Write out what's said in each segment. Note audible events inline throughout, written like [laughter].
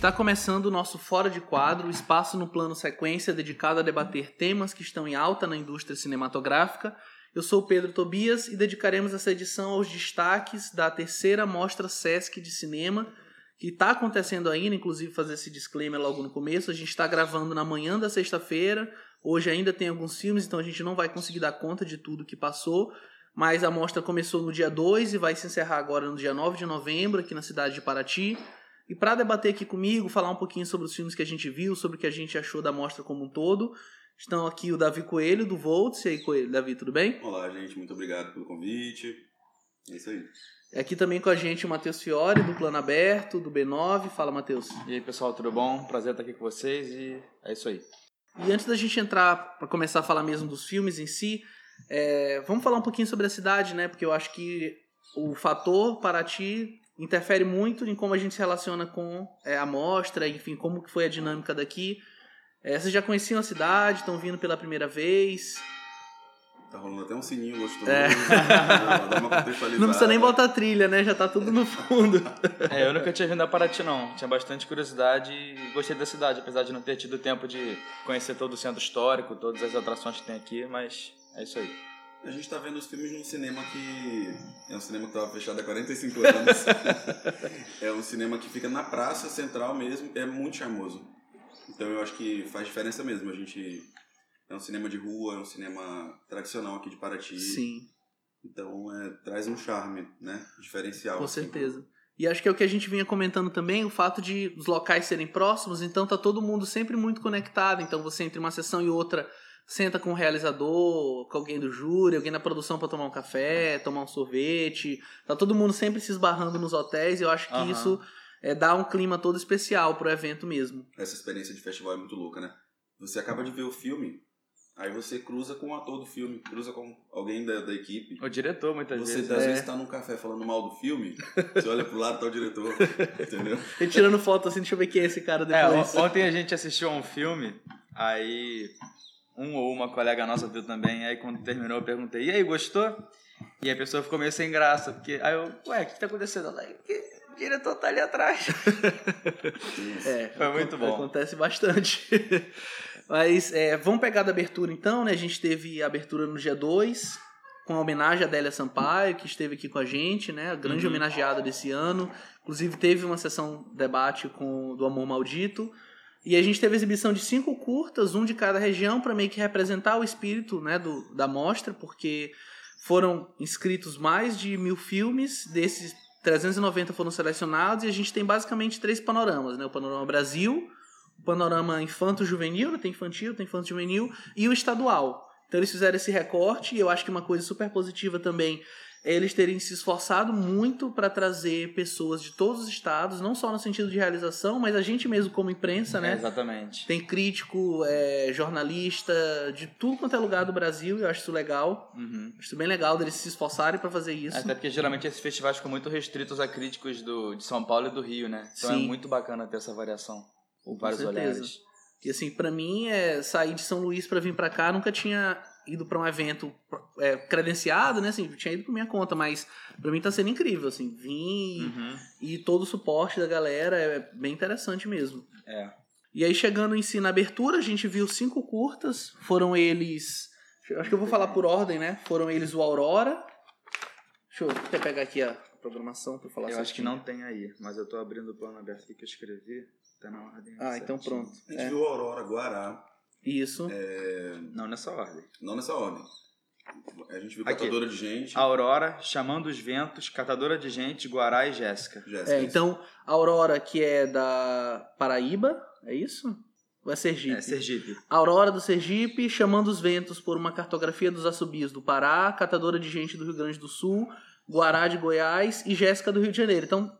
Está começando o nosso Fora de Quadro, espaço no plano sequência dedicado a debater temas que estão em alta na indústria cinematográfica. Eu sou Pedro Tobias e dedicaremos essa edição aos destaques da terceira Mostra Sesc de Cinema, que está acontecendo ainda, inclusive fazer esse disclaimer logo no começo. A gente está gravando na manhã da sexta-feira, hoje ainda tem alguns filmes, então a gente não vai conseguir dar conta de tudo que passou, mas a mostra começou no dia 2 e vai se encerrar agora no dia 9 de novembro, aqui na cidade de Paraty. E para debater aqui comigo, falar um pouquinho sobre os filmes que a gente viu, sobre o que a gente achou da mostra como um todo, estão aqui o Davi Coelho, do Volts. E aí, Coelho, Davi, tudo bem? Olá, gente, muito obrigado pelo convite. É isso aí. É aqui também com a gente o Matheus Fiore, do Plano Aberto, do B9. Fala, Matheus. E aí, pessoal, tudo bom? Prazer estar aqui com vocês e é isso aí. E antes da gente entrar para começar a falar mesmo dos filmes em si, é, vamos falar um pouquinho sobre a cidade, né? Porque eu acho que o fator Paraty interfere muito em como a gente se relaciona com é, a mostra, enfim, como que foi a dinâmica daqui. É, vocês já conheciam a cidade, estão vindo pela primeira vez? Tá rolando até um sininho gostoso. É. Não precisa nem botar trilha, né? Já tá tudo no fundo. É, eu nunca tinha vindo a Paraty, não. Tinha bastante curiosidade e gostei da cidade, apesar de não ter tido tempo de conhecer todo o centro histórico, todas as atrações que tem aqui, mas é isso aí. A gente tá vendo os filmes num cinema que. É um cinema que tava fechado há 45 anos. [laughs] é um cinema que fica na praça central mesmo, é muito charmoso. Então eu acho que faz diferença mesmo. A gente. É um cinema de rua, é um cinema tradicional aqui de Paraty. Sim, Então é, traz um charme, né? Diferencial. com assim. certeza. E acho que é o que a gente vinha comentando também, o fato de os locais serem próximos, então tá todo mundo sempre muito conectado. Então você entre uma sessão e outra senta com o realizador, com alguém do júri, alguém na produção para tomar um café, tomar um sorvete. Tá todo mundo sempre se esbarrando nos hotéis e eu acho que Aham. isso é, dá um clima todo especial pro evento mesmo. Essa experiência de festival é muito louca, né? Você acaba de ver o filme, aí você cruza com o ator do filme, cruza com alguém da, da equipe. O diretor, muitas Você vezes. às é. vezes tá num café falando mal do filme, você olha pro lado, tá o diretor, [laughs] entendeu? E tirando foto assim, deixa eu ver quem é esse cara É, depois. on- ontem a gente assistiu a um filme, aí um ou uma colega nossa viu também, aí quando terminou eu perguntei, e aí, gostou? E a pessoa ficou meio sem graça, porque aí eu, ué, o que tá acontecendo? Ela, "É que o diretor tá ali atrás. [laughs] É, Foi muito bom. Acontece bastante. [laughs] Mas é, vamos pegar da abertura então, né? A gente teve a abertura no dia 2, com a homenagem a Adélia Sampaio, que esteve aqui com a gente, né? A grande Uhum. homenageada desse ano. Inclusive teve uma sessão debate com do Amor Maldito. E a gente teve a exibição de cinco curtas, um de cada região, para meio que representar o espírito né, do, da mostra, porque foram inscritos mais de mil filmes, desses 390 foram selecionados, e a gente tem basicamente três panoramas, né? O panorama Brasil, o panorama infanto-juvenil, né? tem infantil, tem infanto-juvenil, e o estadual. Então eles fizeram esse recorte, e eu acho que uma coisa super positiva também é eles terem se esforçado muito para trazer pessoas de todos os estados, não só no sentido de realização, mas a gente mesmo como imprensa, É, né? exatamente. Tem crítico, é, jornalista, de tudo quanto é lugar do Brasil, e eu acho isso legal. Uhum. Acho isso bem legal deles se esforçarem para fazer isso. Até porque geralmente esses festivais ficam muito restritos a críticos do, de São Paulo e do Rio, né? Então Sim. é muito bacana ter essa variação. Com vários certeza. olhares. E assim, pra mim, é, sair de São Luís pra vir pra cá, nunca tinha ido pra um evento é, credenciado, né? Assim, tinha ido por minha conta, mas pra mim tá sendo incrível, assim, vim Uhum. e todo o suporte da galera é bem interessante mesmo. É. E aí, chegando em si na abertura, a gente viu cinco curtas, foram eles. Acho que eu vou falar por ordem, né? Foram eles o Aurora. Deixa eu até pegar aqui a programação pra falar Eu acho que certinho. não tem aí, mas eu tô abrindo o plano aberto aqui que eu escrevi. Tá na ordem. Ah, então certinho. pronto. A gente É, viu Aurora, Guará, isso. Não nessa ordem. não nessa ordem. A gente viu Aqui. Catadora de Gente, Aurora, Chamando os Ventos, Catadora de Gente, Guará e Jéssica. Jéssica. É, então, Aurora, que é da Paraíba, é isso? Ou é Sergipe? É, Sergipe. Aurora do Sergipe, Chamando os Ventos por uma cartografia dos assobios do Pará, Catadora de Gente do Rio Grande do Sul, Guará de Goiás e Jéssica do Rio de Janeiro. Então,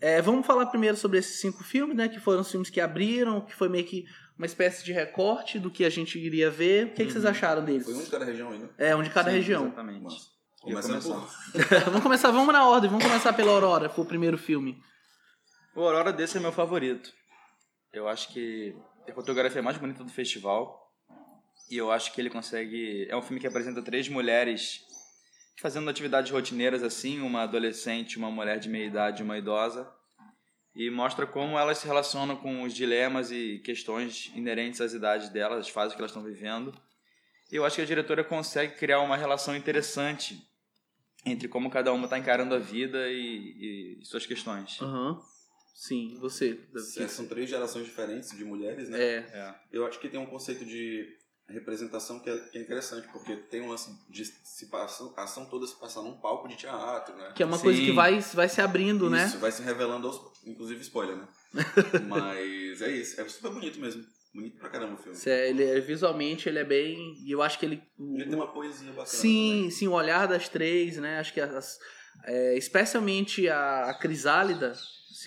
é, vamos falar primeiro sobre esses cinco filmes, né? Que foram os filmes que abriram, que foi meio que uma espécie de recorte do que a gente iria ver. O que, que vocês Uhum. acharam deles? Foi um de cada região ainda. É, um de cada Sim, região. Exatamente. Começar. por... [laughs] vamos começar, vamos na ordem, vamos começar pela Aurora, que foi o primeiro filme. O Aurora desse é meu favorito. Eu acho que a fotografia é mais bonita do festival. E eu acho que ele consegue. É um filme que apresenta três mulheres fazendo atividades rotineiras assim, uma adolescente, uma mulher de meia idade e uma idosa. E mostra como elas se relacionam com os dilemas e questões inerentes às idades delas, as fases que elas estão vivendo. E eu acho que a diretora consegue criar uma relação interessante entre como cada uma está encarando a vida e, e suas questões. Aham. Sim, você. É, são três gerações diferentes de mulheres, né? É. É. Eu acho que tem um conceito de representação que é, que é interessante, porque tem um lance de se a ação toda se passar num palco de teatro, né? Que é uma Sim. coisa que vai, vai se abrindo, né? Isso, vai se revelando aos. Inclusive spoiler, né? [laughs] Mas é isso. É super bonito mesmo. Bonito pra caramba o filme. Isso é- Ele é, visualmente ele é bem. E eu acho que ele. Ele tem uma poesia bacana. Sim, sim, o olhar das três, né? Acho que as, é, especialmente a, a Crisálida,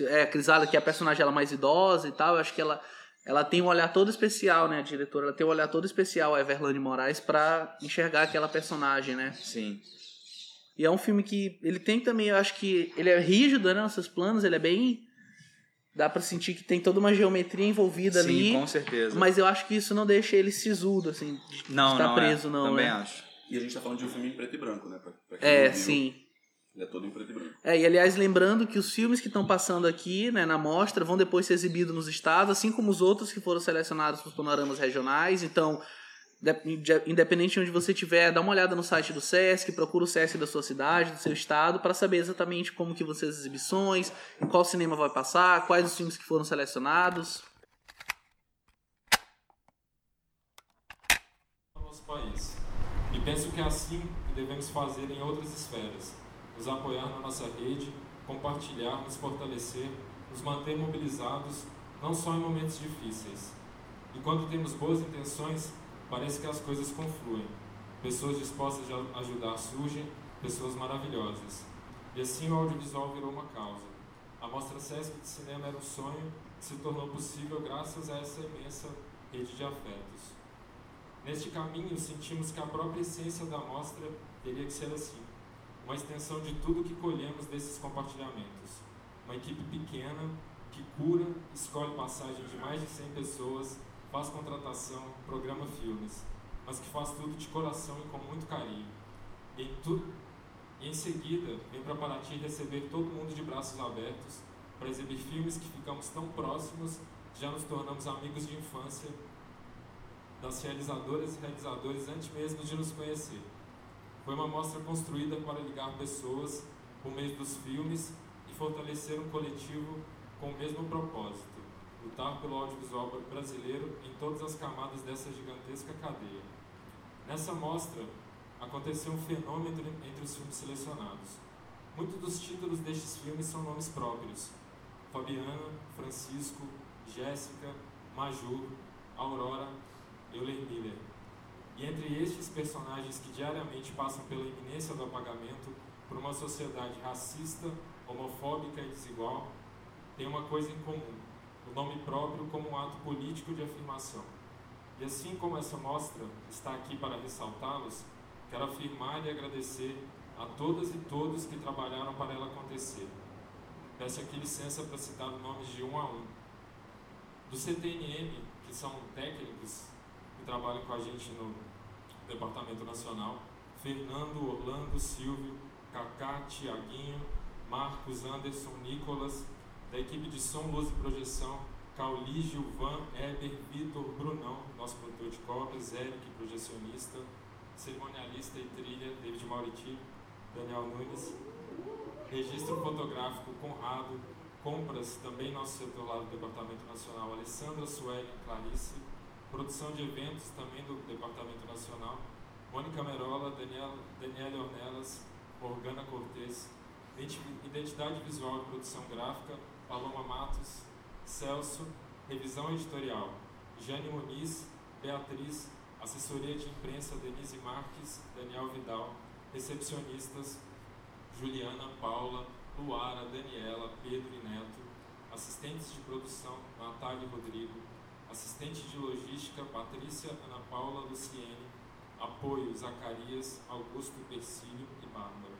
é a Crisálida que é a personagem ela mais idosa e tal, eu acho que ela ela tem um olhar todo especial, né, a diretora, ela tem um olhar todo especial a Everlane Moraes pra enxergar aquela personagem, né? Sim. E é um filme que ele tem também, eu acho que ele é rígido, né, nos seus planos, ele é bem dá pra sentir que tem toda uma geometria envolvida Sim, ali, com certeza. mas eu acho que isso não deixa ele sisudo assim, de não, estar não preso é. não, Também né? acho. E a gente tá falando de um filme em preto e branco, né? Pra, pra quem É, viu, sim. Ele é todo em preto e branco. É, e aliás, lembrando que os filmes que estão passando aqui né, na mostra vão depois ser exibidos nos estados, assim como os outros que foram selecionados para os panoramas regionais. Então, de- de- independente de onde você estiver, dá uma olhada no site do SESC, procura o SESC da sua cidade, do seu estado, para saber exatamente como que vão ser as exibições, em qual cinema vai passar, quais os filmes que foram selecionados. no nosso país. E penso que é assim que devemos fazer em outras esferas: nos apoiar na nossa rede, compartilhar, nos fortalecer, nos manter mobilizados, não só em momentos difíceis. E quando temos boas intenções, parece que as coisas confluem. Pessoas dispostas a ajudar surgem, pessoas maravilhosas. E assim o audiovisual virou uma causa. A Mostra Sesc de Cinema era um sonho que se tornou possível graças a essa imensa rede de afetos. Neste caminho, sentimos que a própria essência da mostra teria que ser assim uma extensão de tudo que colhemos desses compartilhamentos. Uma equipe pequena que cura, escolhe passagem de mais de 100 pessoas, faz contratação, programa filmes, mas que faz tudo de coração e com muito carinho. E em, tu, e em seguida, vem para Paraty receber todo mundo de braços abertos para exibir filmes que ficamos tão próximos já nos tornamos amigos de infância das realizadoras e realizadores antes mesmo de nos conhecer. Foi uma mostra construída para ligar pessoas por meio dos filmes e fortalecer um coletivo com o mesmo propósito: lutar pelo audiovisual brasileiro em todas as camadas dessa gigantesca cadeia. Nessa mostra, aconteceu um fenômeno entre os filmes selecionados. Muitos dos títulos destes filmes são nomes próprios: Fabiana, Francisco, Jéssica, Majur, Aurora, Euler Miller. E entre estes personagens que diariamente passam pela iminência do apagamento por uma sociedade racista, homofóbica e desigual, tem uma coisa em comum: o nome próprio como um ato político de afirmação. E assim como essa mostra está aqui para ressaltá-los, quero afirmar e agradecer a todas e todos que trabalharam para ela acontecer. Peço aqui licença para citar nomes de um a um. Do CTNM, que são técnicos que trabalham com a gente no Departamento Nacional, Fernando, Orlando, Silvio, Cacá, Tiaguinho, Marcos, Anderson, Nicolas, da equipe de som, luz e projeção, Cauli, Gilvan, Heber, Vitor, Brunão, nosso produtor de cópias, Eric, projecionista, cerimonialista e trilha, David Mauriti, Daniel Nunes, registro fotográfico, Conrado, compras, também nosso setor lá do Departamento Nacional, Alessandra Sueli, Clarice, produção de eventos também do Departamento Nacional, Mônica Merola, Daniel, Daniela Ornelas, Morgana Cortez, Identidade Visual e Produção Gráfica, Paloma Matos, Celso, Revisão Editorial, Jane Muniz, Beatriz, Assessoria de Imprensa Denise Marques, Daniel Vidal, Recepcionistas, Juliana, Paula, Luara, Daniela, Pedro e Neto, Assistentes de Produção, Natália e Rodrigo, Assistente de Logística, Patrícia, Ana Paula, Luciene, Apoio, Zacarias, Augusto, Persílio e Bárbara.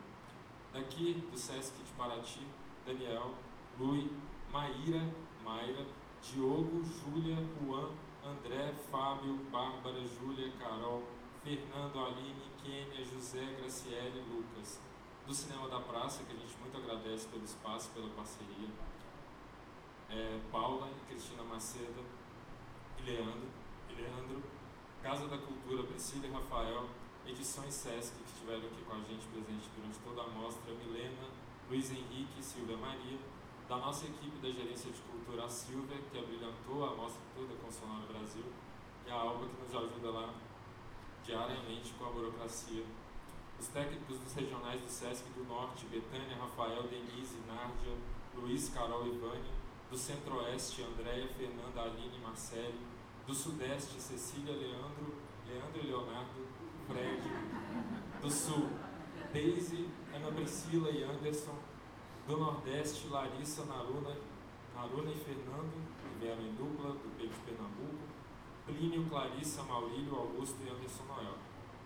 Daqui do Sesc de Paraty, Daniel, Lui, Maíra, Mayra, Diogo, Júlia, Juan, André, Fábio, Bárbara, Júlia, Carol, Fernando, Aline, Kênia, José, Graciele, Lucas. Do Cinema da Praça, que a gente muito agradece pelo espaço, pela parceria. é, Paula e Cristina Maceda e Leandro, e Leandro, Casa da Cultura, Priscila e Rafael, Edições Sesc, que estiveram aqui com a gente presente durante toda a mostra, Milena, Luiz Henrique e Silvia Maria, da nossa equipe da Gerência de Cultura, a Silvia, que abrilhantou a mostra toda com Sonora Brasil, e a Alba, que nos ajuda lá diariamente com a burocracia. Os técnicos dos regionais do Sesc do Norte, Betânia, Rafael, Denise, Nárdia, Luiz, Carol e Vânia. Do Centro-Oeste, Andréia, Fernanda, Aline e Marcele. Do Sudeste, Cecília, Leandro, Leandro e Leonardo, Fred. Do Sul, Deise, Ana Priscila e Anderson. Do Nordeste, Larissa, Naruna, Naruna e Fernando, que vieram em dupla, do Peito de Pernambuco. Plínio, Clarissa, Maurílio, Augusto e Anderson Noel.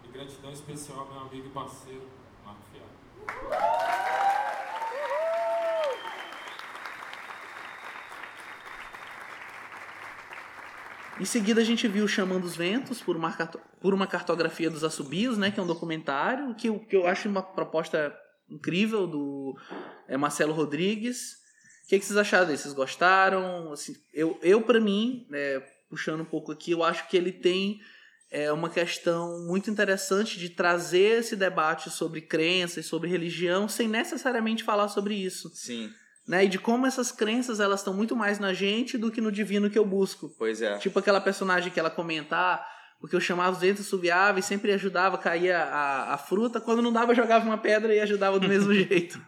E gratidão especial ao meu amigo e parceiro, Marco Fiado. Em seguida a gente viu Chamando os Ventos por uma, por uma cartografia dos assobios, né, que é um documentário que, eu- que eu acho uma proposta incrível do é, Marcelo Rodrigues. O que, que vocês acharam dele? Vocês gostaram? Assim, eu, eu para mim, né, puxando um pouco aqui, eu acho que ele tem é, uma questão muito interessante de trazer esse debate sobre crenças, sobre religião, sem necessariamente falar sobre isso Sim, né? E de como essas crenças elas estão muito mais na gente do que no divino que eu busco. pois é. Tipo aquela personagem que ela comenta, ah, porque eu chamava os ventos subiava e sempre ajudava, caía a, a fruta, quando não dava eu jogava uma pedra e ajudava do mesmo [laughs] jeito.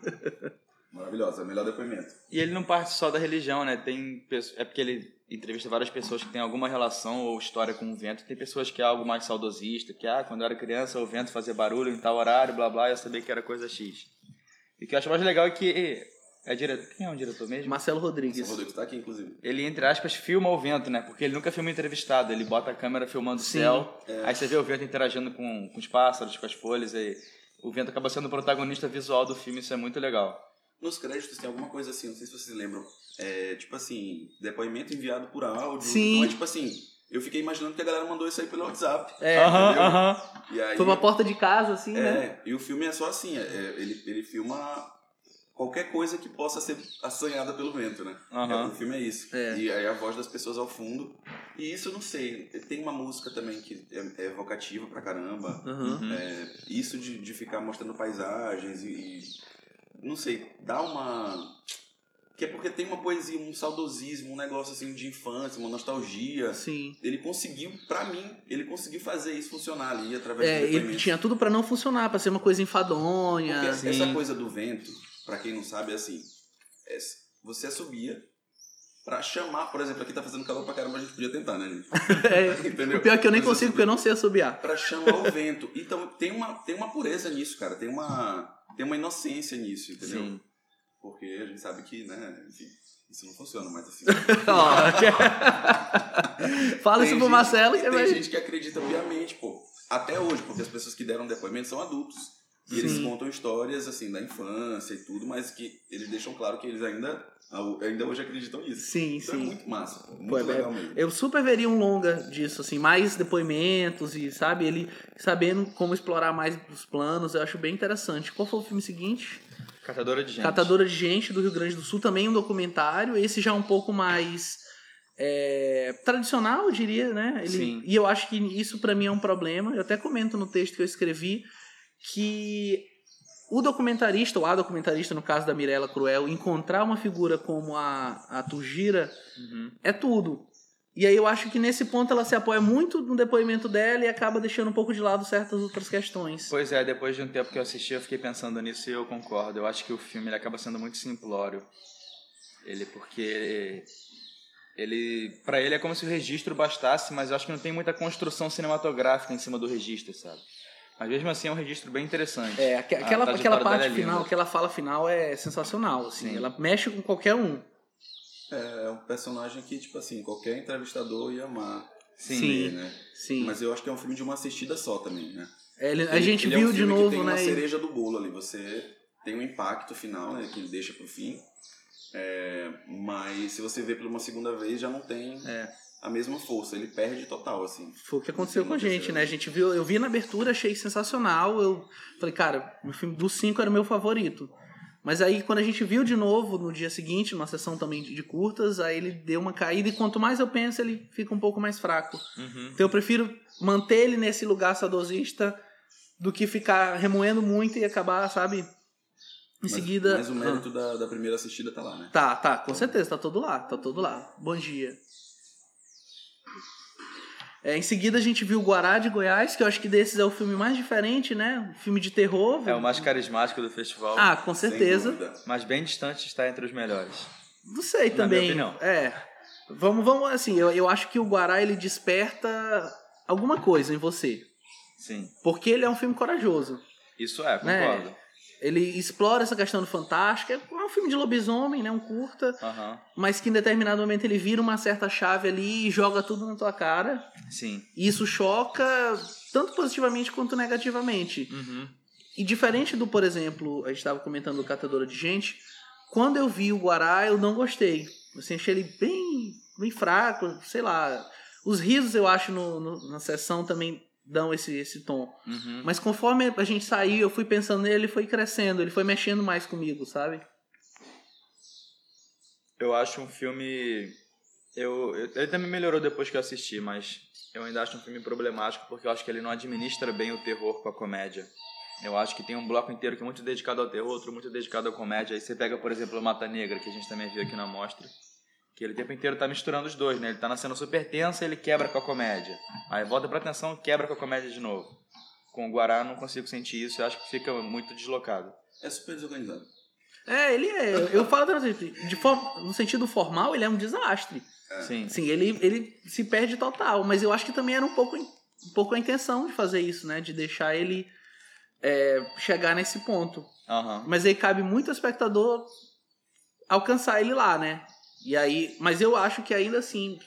Maravilhosa, melhor depoimento. E ele não parte só da religião, né? Tem é porque ele entrevista várias pessoas que têm alguma relação ou história com o vento. Tem pessoas que é algo mais saudosista, que ah, quando eu era criança o vento fazia barulho em tal horário, blá blá, e eu sabia que era coisa X. E o que eu acho mais legal é que é diretor, quem é o diretor mesmo? Marcelo O Rodrigues. Rodrigo está aqui, inclusive. Ele, entre aspas, filma o vento, né? Porque ele nunca filma entrevistado. Ele bota a câmera filmando Sim. o céu. Aí você vê o vento interagindo com, com os pássaros, com as folhas. E o vento acaba sendo o protagonista visual do filme. Isso é muito legal. Nos créditos tem alguma coisa assim, não sei se vocês lembram. É, tipo assim, depoimento enviado por áudio. Sim. Então é tipo assim, eu fiquei imaginando que a galera mandou isso aí pelo WhatsApp. É, Aham, entendeu? E aí, foi uma porta de casa, assim, né? É, e o filme é só assim, é, é, ele, ele filma qualquer coisa que possa ser assanhada pelo vento, né? É, o filme é isso. É. E aí a voz das pessoas ao fundo. E isso eu não sei, tem uma música também que é, é evocativa pra caramba. Uhum. É, isso de, de ficar mostrando paisagens e, e- Não sei, dá uma. Que é porque tem uma poesia, um saudosismo, um negócio assim de infância, uma nostalgia. Sim. Ele conseguiu, pra mim, ele conseguiu fazer isso funcionar ali através É, do ele depoimento. tinha tudo pra não funcionar, pra ser uma coisa enfadonha. Porque sim. essa coisa do vento, pra quem não sabe, é assim: é, você subia pra chamar, por exemplo, aqui tá fazendo calor pra caramba, a gente podia tentar, né, gente? [laughs] É, [laughs] Entendeu? o pior é que eu nem Mas consigo, subia porque eu não sei assobiar. Pra chamar o vento. Então tem uma, tem uma pureza nisso, cara. Tem uma, tem uma inocência nisso, entendeu? Sim. Porque a gente sabe que, né, enfim, isso não funciona, mas assim. [laughs] Fala Tem isso pro Marcelo que Tem vai. gente que acredita piamente, pô. Até hoje, porque as pessoas que deram depoimento são adultos. E eles Sim. contam histórias, assim, da infância e tudo, mas que eles deixam claro que eles ainda, ainda hoje acreditam nisso. Sim, Então é sim. muito massa. Muito Pô, é- legal mesmo. Eu super veria um longa disso, assim, mais depoimentos e, sabe, ele sabendo como explorar mais os planos, eu acho bem interessante. Qual foi o filme seguinte? Catadora de gente. Catadora de Gente, do Rio Grande do Sul, também um documentário, esse já um pouco mais é, tradicional, eu diria, né? Ele- Sim. E eu acho que isso pra mim é um problema, eu até comento no texto que eu escrevi, que o documentarista, ou a documentarista, no caso da Mirella Cruel, encontrar uma figura como a, a Tugira Uhum. é tudo. E aí eu acho que nesse ponto ela se apoia muito no depoimento dela e acaba deixando um pouco de lado certas outras questões. Pois é, depois de um tempo que eu assisti, eu fiquei pensando nisso e eu concordo. Eu acho que o filme ele acaba sendo muito simplório. Ele, porque ele, para ele é como se o registro bastasse, mas eu acho que não tem muita construção cinematográfica em cima do registro, sabe? Mas mesmo assim é um registro bem interessante. É, aque- A aquela, aquela parte é linda. final, aquela fala final é sensacional, assim. Sim. Ela mexe com qualquer um. É um personagem que, tipo assim, qualquer entrevistador ia amar Sim. Sim. né? Sim. Mas eu acho que é um filme de uma assistida só também, né? É, ele- a gente ele é um viu de filme que novo, tem né? uma cereja do bolo ali. Você tem um impacto final, né? Que ele deixa pro fim. É, mas se você vê por uma segunda vez, já não tem É. a mesma força. Ele perde total, assim. Foi o que aconteceu com a gente, né? A gente viu, eu vi na abertura, achei sensacional. Eu falei, cara, o filme dos cinco era o meu favorito. Mas aí, quando a gente viu de novo no dia seguinte, numa sessão também de curtas, aí ele deu uma caída e quanto mais eu penso, ele fica um pouco mais fraco. Uhum. Então eu prefiro manter ele nesse lugar saudosista do que ficar remoendo muito e acabar, sabe? Em Mas- seguida. Mas o mérito da, da primeira assistida tá lá, né? Tá, tá, com certeza, tá todo lá, tá todo lá. Bom dia. É, em seguida a gente viu o Guará de Goiás, que eu acho que desses é o filme mais diferente, né? Um filme de terror. É o mais carismático do festival. Ah, com certeza. Mas bem distante está entre os melhores. Não sei Na também. minha opinião. É. Vamos, vamos, assim, eu, eu acho que o Guará ele desperta alguma coisa em você. Sim. Porque ele é um filme corajoso. Isso é, Né? Ele explora essa questão do fantástico. É um filme de lobisomem, né? Um curta. Mas que em determinado momento ele vira uma certa chave ali e joga tudo na tua cara. Sim. E isso choca tanto positivamente quanto negativamente. Uhum. E diferente do, por exemplo, a gente estava comentando do Catadora de Gente, quando eu vi o Guará, eu não gostei. Assim, achei ele bem, bem fraco, sei lá. Os risos, eu acho, no, no- na sessão também dão esse, esse tom. Uhum. Mas conforme a gente saiu, eu fui pensando nele, ele foi crescendo, ele foi mexendo mais comigo, sabe? Eu acho um filme. Eu, eu- ele também melhorou depois que eu assisti, mas eu ainda acho um filme problemático porque eu acho que ele não administra bem o terror com a comédia. Eu acho que tem um bloco inteiro que é muito dedicado ao terror, outro muito dedicado à comédia. Aí você pega, por exemplo, Mata Negra, que a gente também viu aqui na mostra. Que ele o tempo inteiro tá misturando os dois, né? Ele tá na cena super tensa ele quebra com a comédia. Aí volta pra atenção quebra com a comédia de novo. Com o Guará eu não consigo sentir isso, eu acho que fica muito deslocado. É super desorganizado. É, ele é. Eu falo de, de forma, no sentido formal, ele é um desastre. Sim. Sim, ele, ele se perde total, mas eu acho que também era um pouco, um pouco a intenção de fazer isso, né? De deixar ele é, chegar nesse ponto. Aham. Mas aí cabe muito ao espectador alcançar ele lá, né? E aí, mas eu acho que ainda assim,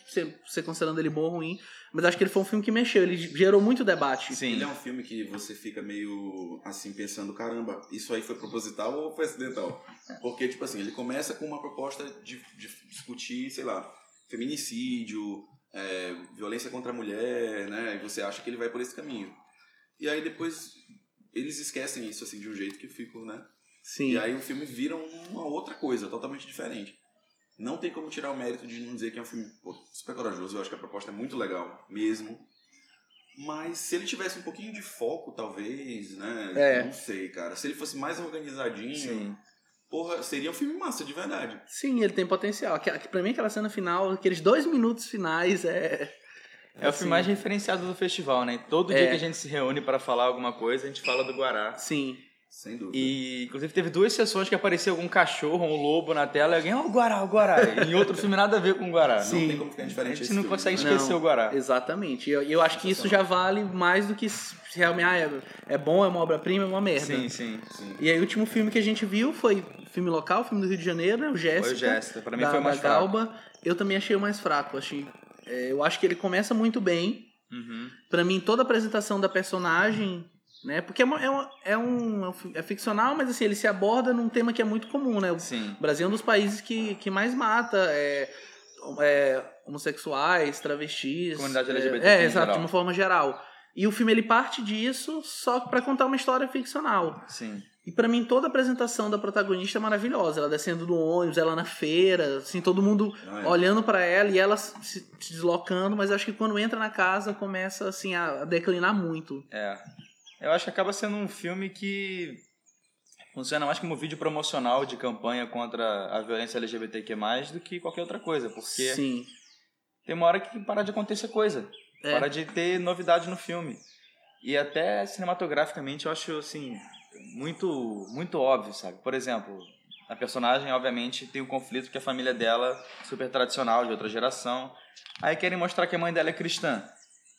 você, considerando ele bom ou ruim, mas acho que ele foi um filme que mexeu, ele gerou muito debate. Sim. Ele é um filme que você fica meio assim pensando, caramba, isso aí foi proposital ou foi acidental? Porque, tipo assim, ele começa com uma proposta de, de discutir, sei lá, feminicídio, é, violência contra a mulher, né? E você acha que ele vai por esse caminho. E aí depois eles esquecem isso assim de um jeito que fica, né? Sim. E aí o filme vira uma outra coisa, totalmente diferente. Não tem como tirar o mérito de não dizer que é um filme pô, super corajoso. Eu acho que a proposta é muito legal, mesmo. Mas se ele tivesse um pouquinho de foco, talvez, né? É. Não sei, cara. Se ele fosse mais organizadinho, Sim. porra, seria um filme massa, de verdade. Sim, ele tem potencial. Pra mim, aquela cena final, aqueles dois minutos finais é. É o assim, filme mais referenciado do festival, né? Todo É. dia que a gente se reúne para falar alguma coisa, a gente fala do Guará. Sim. Sem dúvida. E, inclusive, teve duas sessões que apareceu algum cachorro, um lobo na tela, e alguém, ó, o Guará, o Guará. E em outro filme nada a ver com o Guará. não Sim. tem como ficar A diferente gente esse não filme, consegue né? esquecer Não. o Guará. Exatamente. E eu, eu acho que isso já vale mais do que se realmente ah, é, é bom, é uma obra-prima, é uma merda. Sim, sim. Sim. E aí o último filme que a gente viu foi filme local, filme do Rio de Janeiro, né? o Jéssica. Foi o Jéssica. Pra mim da, foi o mais fraco. Galba. Eu também achei o mais fraco. Achei, é, eu acho que ele começa muito bem. Uhum. Pra mim, toda a apresentação da personagem, né? Porque é, uma- é, uma- é um, é é ficcional, mas assim, ele se aborda num tema que é muito comum, né? O Sim. Brasil é um dos países que, que mais mata é, é, homossexuais, travestis. Comunidade é, LGBT É, em exato, de uma forma geral. E o filme ele parte disso só pra contar uma história ficcional. Sim. E pra mim toda a apresentação da protagonista é maravilhosa. Ela descendo do ônibus, ela na feira, assim, todo mundo Ah, é. olhando pra ela e ela se, deslocando, mas acho que quando entra na casa começa assim a, a declinar muito. É. Eu acho que acaba sendo um filme que funciona mais como vídeo promocional de campanha contra a violência LGBTQ+, do que qualquer outra coisa. Porque Sim. tem uma hora que para de acontecer coisa. É. Para de ter novidade no filme. E até cinematograficamente eu acho, assim, muito, muito óbvio, sabe? Por exemplo, a personagem, obviamente, tem um conflito que a família dela, super tradicional, de outra geração. Aí querem mostrar que a mãe dela é cristã.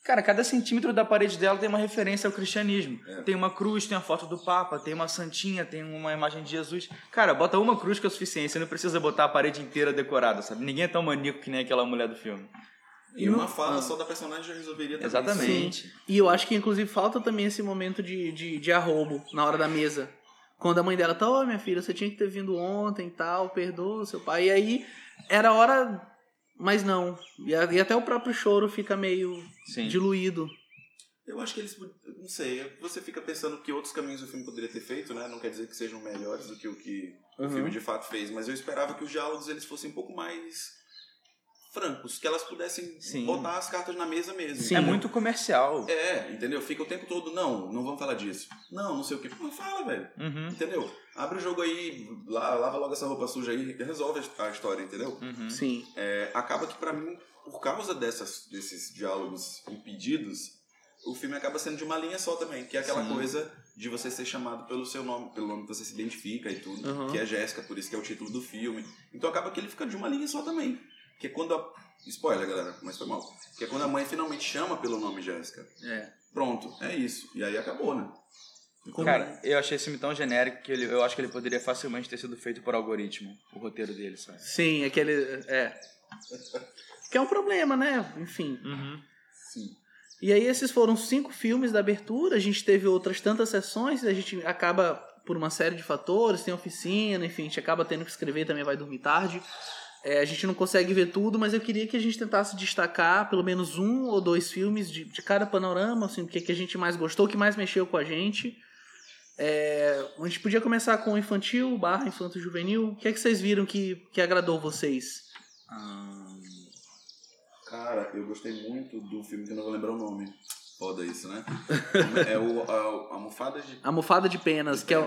Cara, cada centímetro da parede dela tem uma referência ao cristianismo. É. Tem uma cruz, tem a foto do Papa, tem uma santinha, tem uma imagem de Jesus. Cara, bota uma cruz que é o suficiente. Você não precisa botar a parede inteira decorada, sabe? Ninguém é tão maníaco que nem aquela mulher do filme. E uma fala só da personagem já resolveria também. Exatamente. E eu acho que, inclusive, falta também esse momento de, de, de arrobo na hora da mesa. Quando a mãe dela tá, ô minha filha, você tinha que ter vindo ontem e tal, perdoa seu pai. E aí era hora, mas não. E, e até o próprio choro fica meio Sim. diluído. Eu acho que eles. Não sei. Você fica pensando que outros caminhos o filme poderia ter feito, né? Não quer dizer que sejam melhores do que o que o Uhum. filme de fato fez. Mas eu esperava que os diálogos eles fossem um pouco mais francos. Que elas pudessem Sim. botar as cartas na mesa mesmo. Sim. É muito comercial. É, entendeu? Fica o tempo todo, não, não vamos falar disso. Não, não sei o que. Não fala, velho. Uhum. Entendeu? Abre o jogo aí, la- lava logo essa roupa suja aí e resolve a história, entendeu? Uhum. Sim. É, acaba que pra mim, por causa dessas, desses diálogos impedidos, o filme acaba sendo de uma linha só também, que é aquela Sim. coisa de você ser chamado pelo seu nome, pelo nome que você se identifica e tudo, Uhum. que é Jéssica, por isso que é o título do filme. Então acaba que ele fica de uma linha só também. Que é quando a. Spoiler, galera, mas foi mal. Que é quando a mãe finalmente chama pelo nome Jéssica. É. Pronto, é isso. E aí acabou, né? Então, Cara, eu achei esse filme tão genérico que ele, eu acho que ele poderia facilmente ter sido feito por algoritmo, o roteiro dele, sabe? Sim, aquele. É. Que é um problema, né? Enfim. Uhum. sim. E aí esses foram cinco filmes da abertura, a gente teve outras tantas sessões, a gente acaba por uma série de fatores, tem oficina, enfim, a gente acaba tendo que escrever, também vai dormir tarde. É, a gente não consegue ver tudo, mas eu queria que a gente tentasse destacar pelo menos um ou dois filmes de, de cada panorama, assim, o que, que a gente mais gostou, o que mais mexeu com a gente. É, a gente podia começar com o infantil, barra infanto juvenil. O que é que vocês viram que, que agradou vocês? Cara, eu gostei muito do filme que eu não vou lembrar o nome. Foda isso, né? é o a, Almofada de. Almofada de Penas, que é,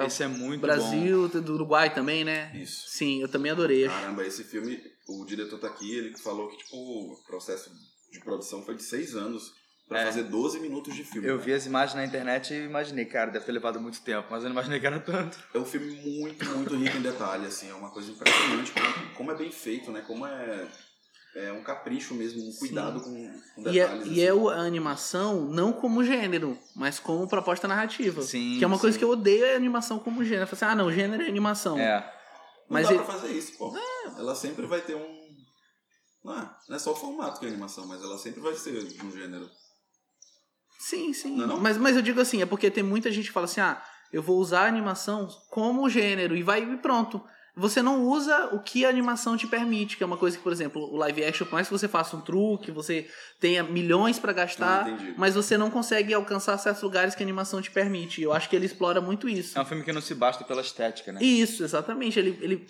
é esse é muito Brasil, do Uruguai também, né? Isso. Sim, eu também adorei. Caramba, esse filme, o diretor tá aqui, ele falou que, tipo, o processo de produção foi de seis anos pra É. fazer 12 minutos de bom. filme. Eu cara. vi as imagens na internet e imaginei, cara, deve ter levado muito tempo, mas eu não imaginei que era tanto. É um filme muito, muito rico em detalhe, assim, é uma coisa impressionante como, como é bem feito, né? Como é, é um capricho mesmo, um cuidado com, com E é, detalhes. e é assim. o- a animação não como gênero, mas como proposta narrativa. Sim, que é uma coisa sim. que eu odeio é a animação como gênero. Eu falo assim, ah, não, gênero é animação. É. Não mas dá ele- pra fazer isso, pô. Ela sempre vai ter um... Não é, não é só o formato que é animação, mas ela sempre vai ser de um gênero. Sim, sim. Não é não? Mas, mas eu digo assim, é porque tem muita gente que fala assim, ah, eu vou usar a animação como gênero e vai e pronto. Você não usa o que a animação te permite, que é uma coisa que, por exemplo, o live action, por mais que você faça um truque, você tenha milhões pra gastar, Ah, mas você não consegue alcançar certos lugares que a animação te permite. Eu acho que ele explora muito isso. É um filme que não se basta pela estética, né? Isso, exatamente. Ele, ele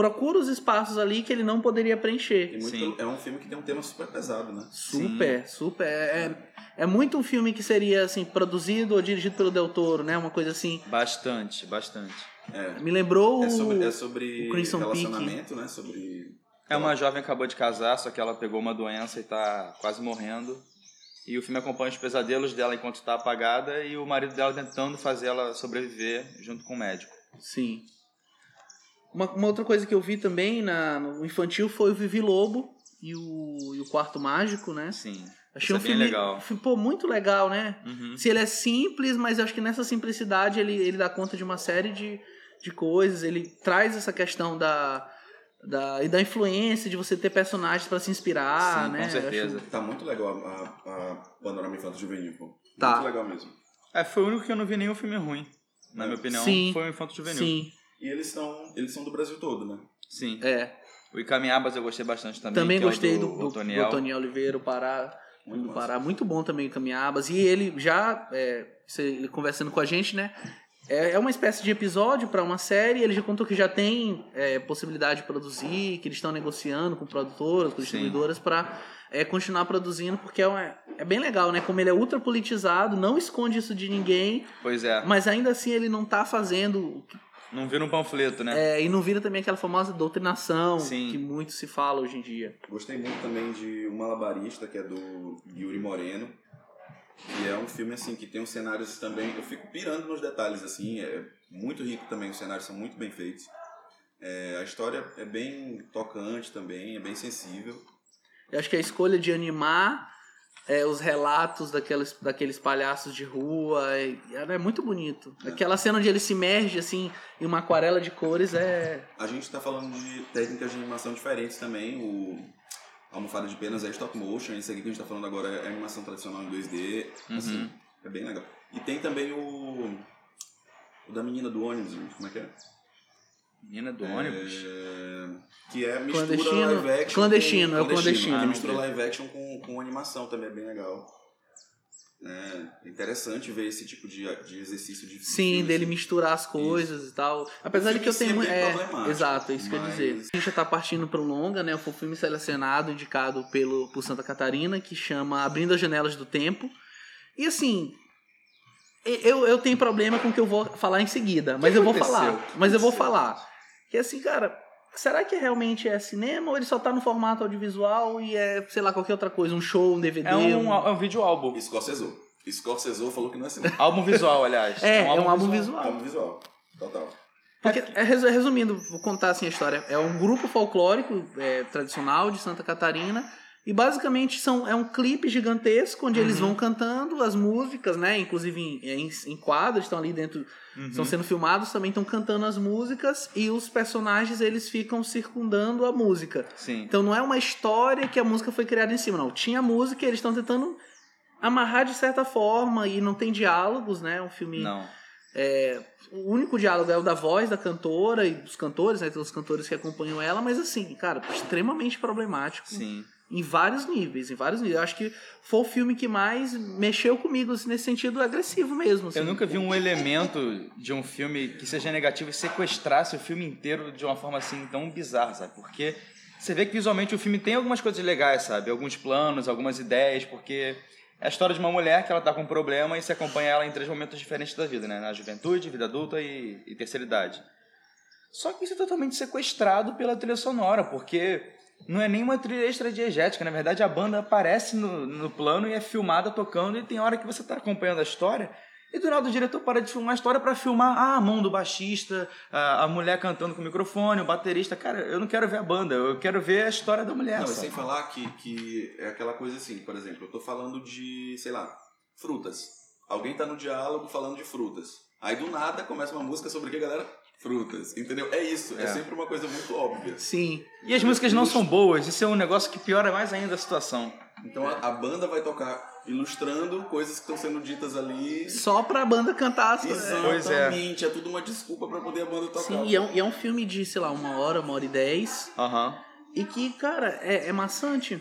procura os espaços ali que ele não poderia preencher. Muito Sim. é um filme que tem um tema super pesado, né? Super, super. É, é muito um filme que seria assim produzido ou dirigido pelo Del Toro, né? Uma coisa assim. Bastante, bastante. É. Me lembrou É sobre, é o sobre o Crimson Peak. relacionamento, né? Sobre. É uma jovem que acabou de casar, só que ela pegou uma doença e tá quase morrendo. E o filme acompanha os pesadelos dela enquanto tá apagada e o marido dela tentando fazer ela sobreviver junto com o médico. Sim. Uma, uma outra coisa que eu vi também na, no infantil foi o Vivi Lobo e o, e o Quarto Mágico, né? Sim. Achei um é filme, legal. Pô, muito legal, né? Uhum. Se ele é simples, mas eu acho que nessa simplicidade ele, ele dá conta de uma série de, de coisas. Ele traz essa questão da, da, e da influência de você ter personagens pra se inspirar, Sim, né? com certeza. Acho- Tá muito legal a, a, a Panorama Infanto Juvenil, pô. Tá. Muito legal mesmo. É, foi o único que eu não vi nenhum filme ruim. Na minha opinião, Sim. foi o Infanto Juvenil. Sim, E eles são, eles são do Brasil todo, né? Sim. é. O Icaminhabas eu gostei bastante também. Também que é gostei do, do, do, Otoniel. do Tony Oliveira, o Pará. Muito do. Pará. Muito bom também o Caminhabas. E ele já, é, você- ele conversando com a gente, né? É, é uma espécie de episódio para uma série. Ele já contou que já tem é, possibilidade de produzir, que eles estão negociando com produtoras, com distribuidoras para continuar produzindo, porque é, uma- é bem legal, né? Como ele é ultra politizado, não esconde isso de ninguém, Pois é. mas ainda assim ele não tá fazendo Não vira um panfleto, né? é, e não vira também aquela famosa doutrinação Sim. que muito se fala hoje em dia. Gostei muito também de O Malabarista, que é do Yuri Moreno. Que é um filme, assim, que tem uns cenários também... Eu fico pirando nos detalhes, assim. É muito rico também, os cenários são muito bem feitos. É, a história é bem tocante também, é bem sensível. Eu acho que a escolha de animar é, os relatos daqueles, daqueles palhaços de rua é, é muito bonito. Aquela cena onde ele se merge assim em uma aquarela de cores é. A gente está falando de técnicas de animação diferentes também. O Almofada de Penas é stop motion. Esse aqui que a gente está falando agora é animação tradicional em 2D. Assim, é bem legal. E tem também o... O da menina do ônibus, gente. Como é que é? Menina do ônibus. É, que é mistura Clandestino. live action. Clandestino, com, é o clandestino. Que Ah, mistura live action com, com animação também, é bem legal. É interessante ver esse tipo de, de exercício de Sim, filme, dele assim. misturar as coisas e tal. Apesar de que eu tenho. é É, exato, é isso que eu ia mas- dizer. A gente já tá partindo pro longa, né? Foi um filme selecionado, indicado pelo, por Santa Catarina, que chama Abrindo as Janelas do Tempo. E assim. Eu, eu tenho problema com o que eu vou falar em seguida, mas eu vou falar. Mas eu vou falar. Que assim, cara, será que realmente é cinema ou ele só tá no formato audiovisual e é, sei lá, qualquer outra coisa? Um show, um DVD? É um, é um vídeo álbum. Scorsese. Scorsese falou que não é cinema. [laughs] Álbum visual, aliás. É, é um álbum visual. Álbum visual. Total. Porque, é, resu- resumindo, vou contar assim a história. É um grupo folclórico é, tradicional de Santa Catarina. E basicamente são, é um clipe gigantesco onde eles vão cantando as músicas, né? Inclusive em, em, em quadros, estão ali dentro, estão sendo filmados, também estão cantando as músicas e os personagens eles ficam circundando a música. Sim. Então não é uma história que a música foi criada em cima, não. Tinha música e eles estão tentando amarrar de certa forma e não tem diálogos, né? É um filme Não. é, o único diálogo é o da voz da cantora e dos cantores, né? Tem os cantores que acompanham ela, mas assim, cara, extremamente problemático Sim. Em vários níveis, em vários níveis. Eu acho que foi o filme que mais mexeu comigo, assim, nesse sentido agressivo mesmo. assim. Eu nunca vi um elemento de um filme que seja negativo e sequestrasse o filme inteiro de uma forma assim tão bizarra, sabe? Porque você vê que visualmente o filme tem algumas coisas legais, sabe? Alguns planos, algumas ideias, porque é a história de uma mulher que ela tá com um problema e se acompanha ela em três momentos diferentes da vida, né? Na juventude, vida adulta e, e terceira idade. Só que isso é totalmente sequestrado pela trilha sonora, porque não é nenhuma trilha extra-diegética. Na verdade, a banda aparece no, no plano e é filmada tocando, e tem hora que você tá acompanhando a história, e do nada o diretor para de filmar a história para filmar ah, a mão do baixista, a, a mulher cantando com o microfone, o baterista. Cara, eu não quero ver a banda, eu quero ver a história da mulher. Não, sem falar que, que é aquela coisa assim, por exemplo, eu tô falando de, sei lá, frutas. Alguém tá no diálogo falando de frutas. Aí do nada começa uma música sobre o que, galera? Frutas. Entendeu? É isso. É, É. sempre uma coisa muito óbvia. Sim. E as músicas não são boas, isso é um negócio que piora mais ainda a situação. Então a, a banda vai tocar ilustrando coisas que estão sendo ditas ali. Só pra banda cantar as coisas. Pois é. Exatamente. É. tudo uma desculpa pra poder a banda tocar. Sim, e é, um, e é um filme de, sei lá, uma hora, uma hora e dez. Aham. E que, cara, é, é maçante.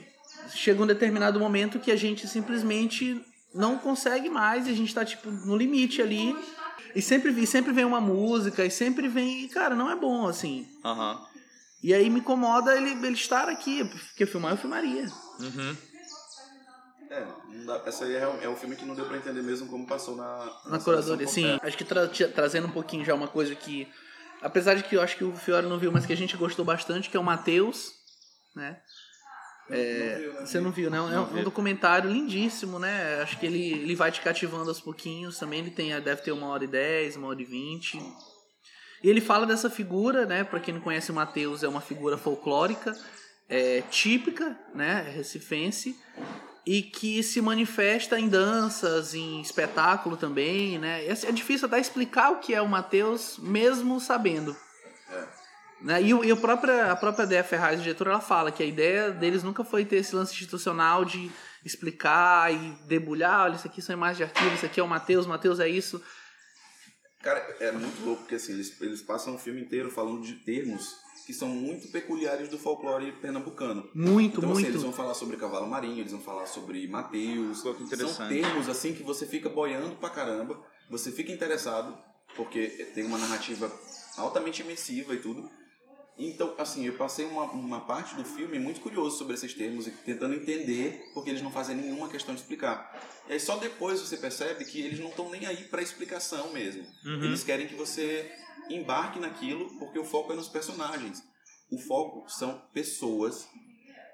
Chega um determinado momento que a gente simplesmente não consegue mais e a gente tá, tipo, no limite ali. E sempre, e sempre vem uma música, e sempre vem. E, cara, não é bom, assim. Aham. E aí me incomoda ele, ele estar aqui, porque filmar eu filmaria. Uhum. É, não dá- essa aí é, um- é um filme que não deu pra entender mesmo como passou na, Na seleção curadoria, sim. Acho que tra- tra- trazendo um pouquinho já uma coisa que. Apesar de que eu acho que o Fiore não viu, mas que a gente gostou bastante, que é o Matheus, né? Não viu, né? Você não viu, né? É um, vi. um documentário lindíssimo, né? Acho que ele, ele vai te cativando aos pouquinhos também. Ele tem, deve ter uma hora e dez, uma hora e vinte. E ele fala dessa figura, né? Pra quem não conhece o Matheus, é uma figura folclórica, é, típica, né? Recifense. E que se manifesta em danças, em espetáculo também, né? É, é difícil até explicar o que é o Matheus, mesmo sabendo. Né? E, o- e a, própria, a própria Dea Ferraz, diretora, ela fala que a ideia deles nunca foi ter esse lance institucional de explicar e debulhar, olha, isso aqui são imagens de arquivo, isso aqui é o Matheus, Matheus é isso. Cara, é muito louco porque assim, eles, eles passam o filme inteiro falando de termos que são muito peculiares do folclore pernambucano. Muito, Então, assim, muito. eles vão falar sobre cavalo marinho, eles vão falar sobre Mateus. Pô, que interessante. São termos assim que você fica boiando pra caramba, você fica interessado, porque tem uma narrativa altamente imersiva e tudo. Então, assim, eu passei uma, uma parte do filme muito curioso sobre esses termos e tentando entender, porque eles não fazem nenhuma questão de explicar. E aí só depois você percebe que eles não estão nem aí pra explicação mesmo. Uhum. Eles querem que você embarque naquilo, porque o foco é nos personagens. O foco são pessoas,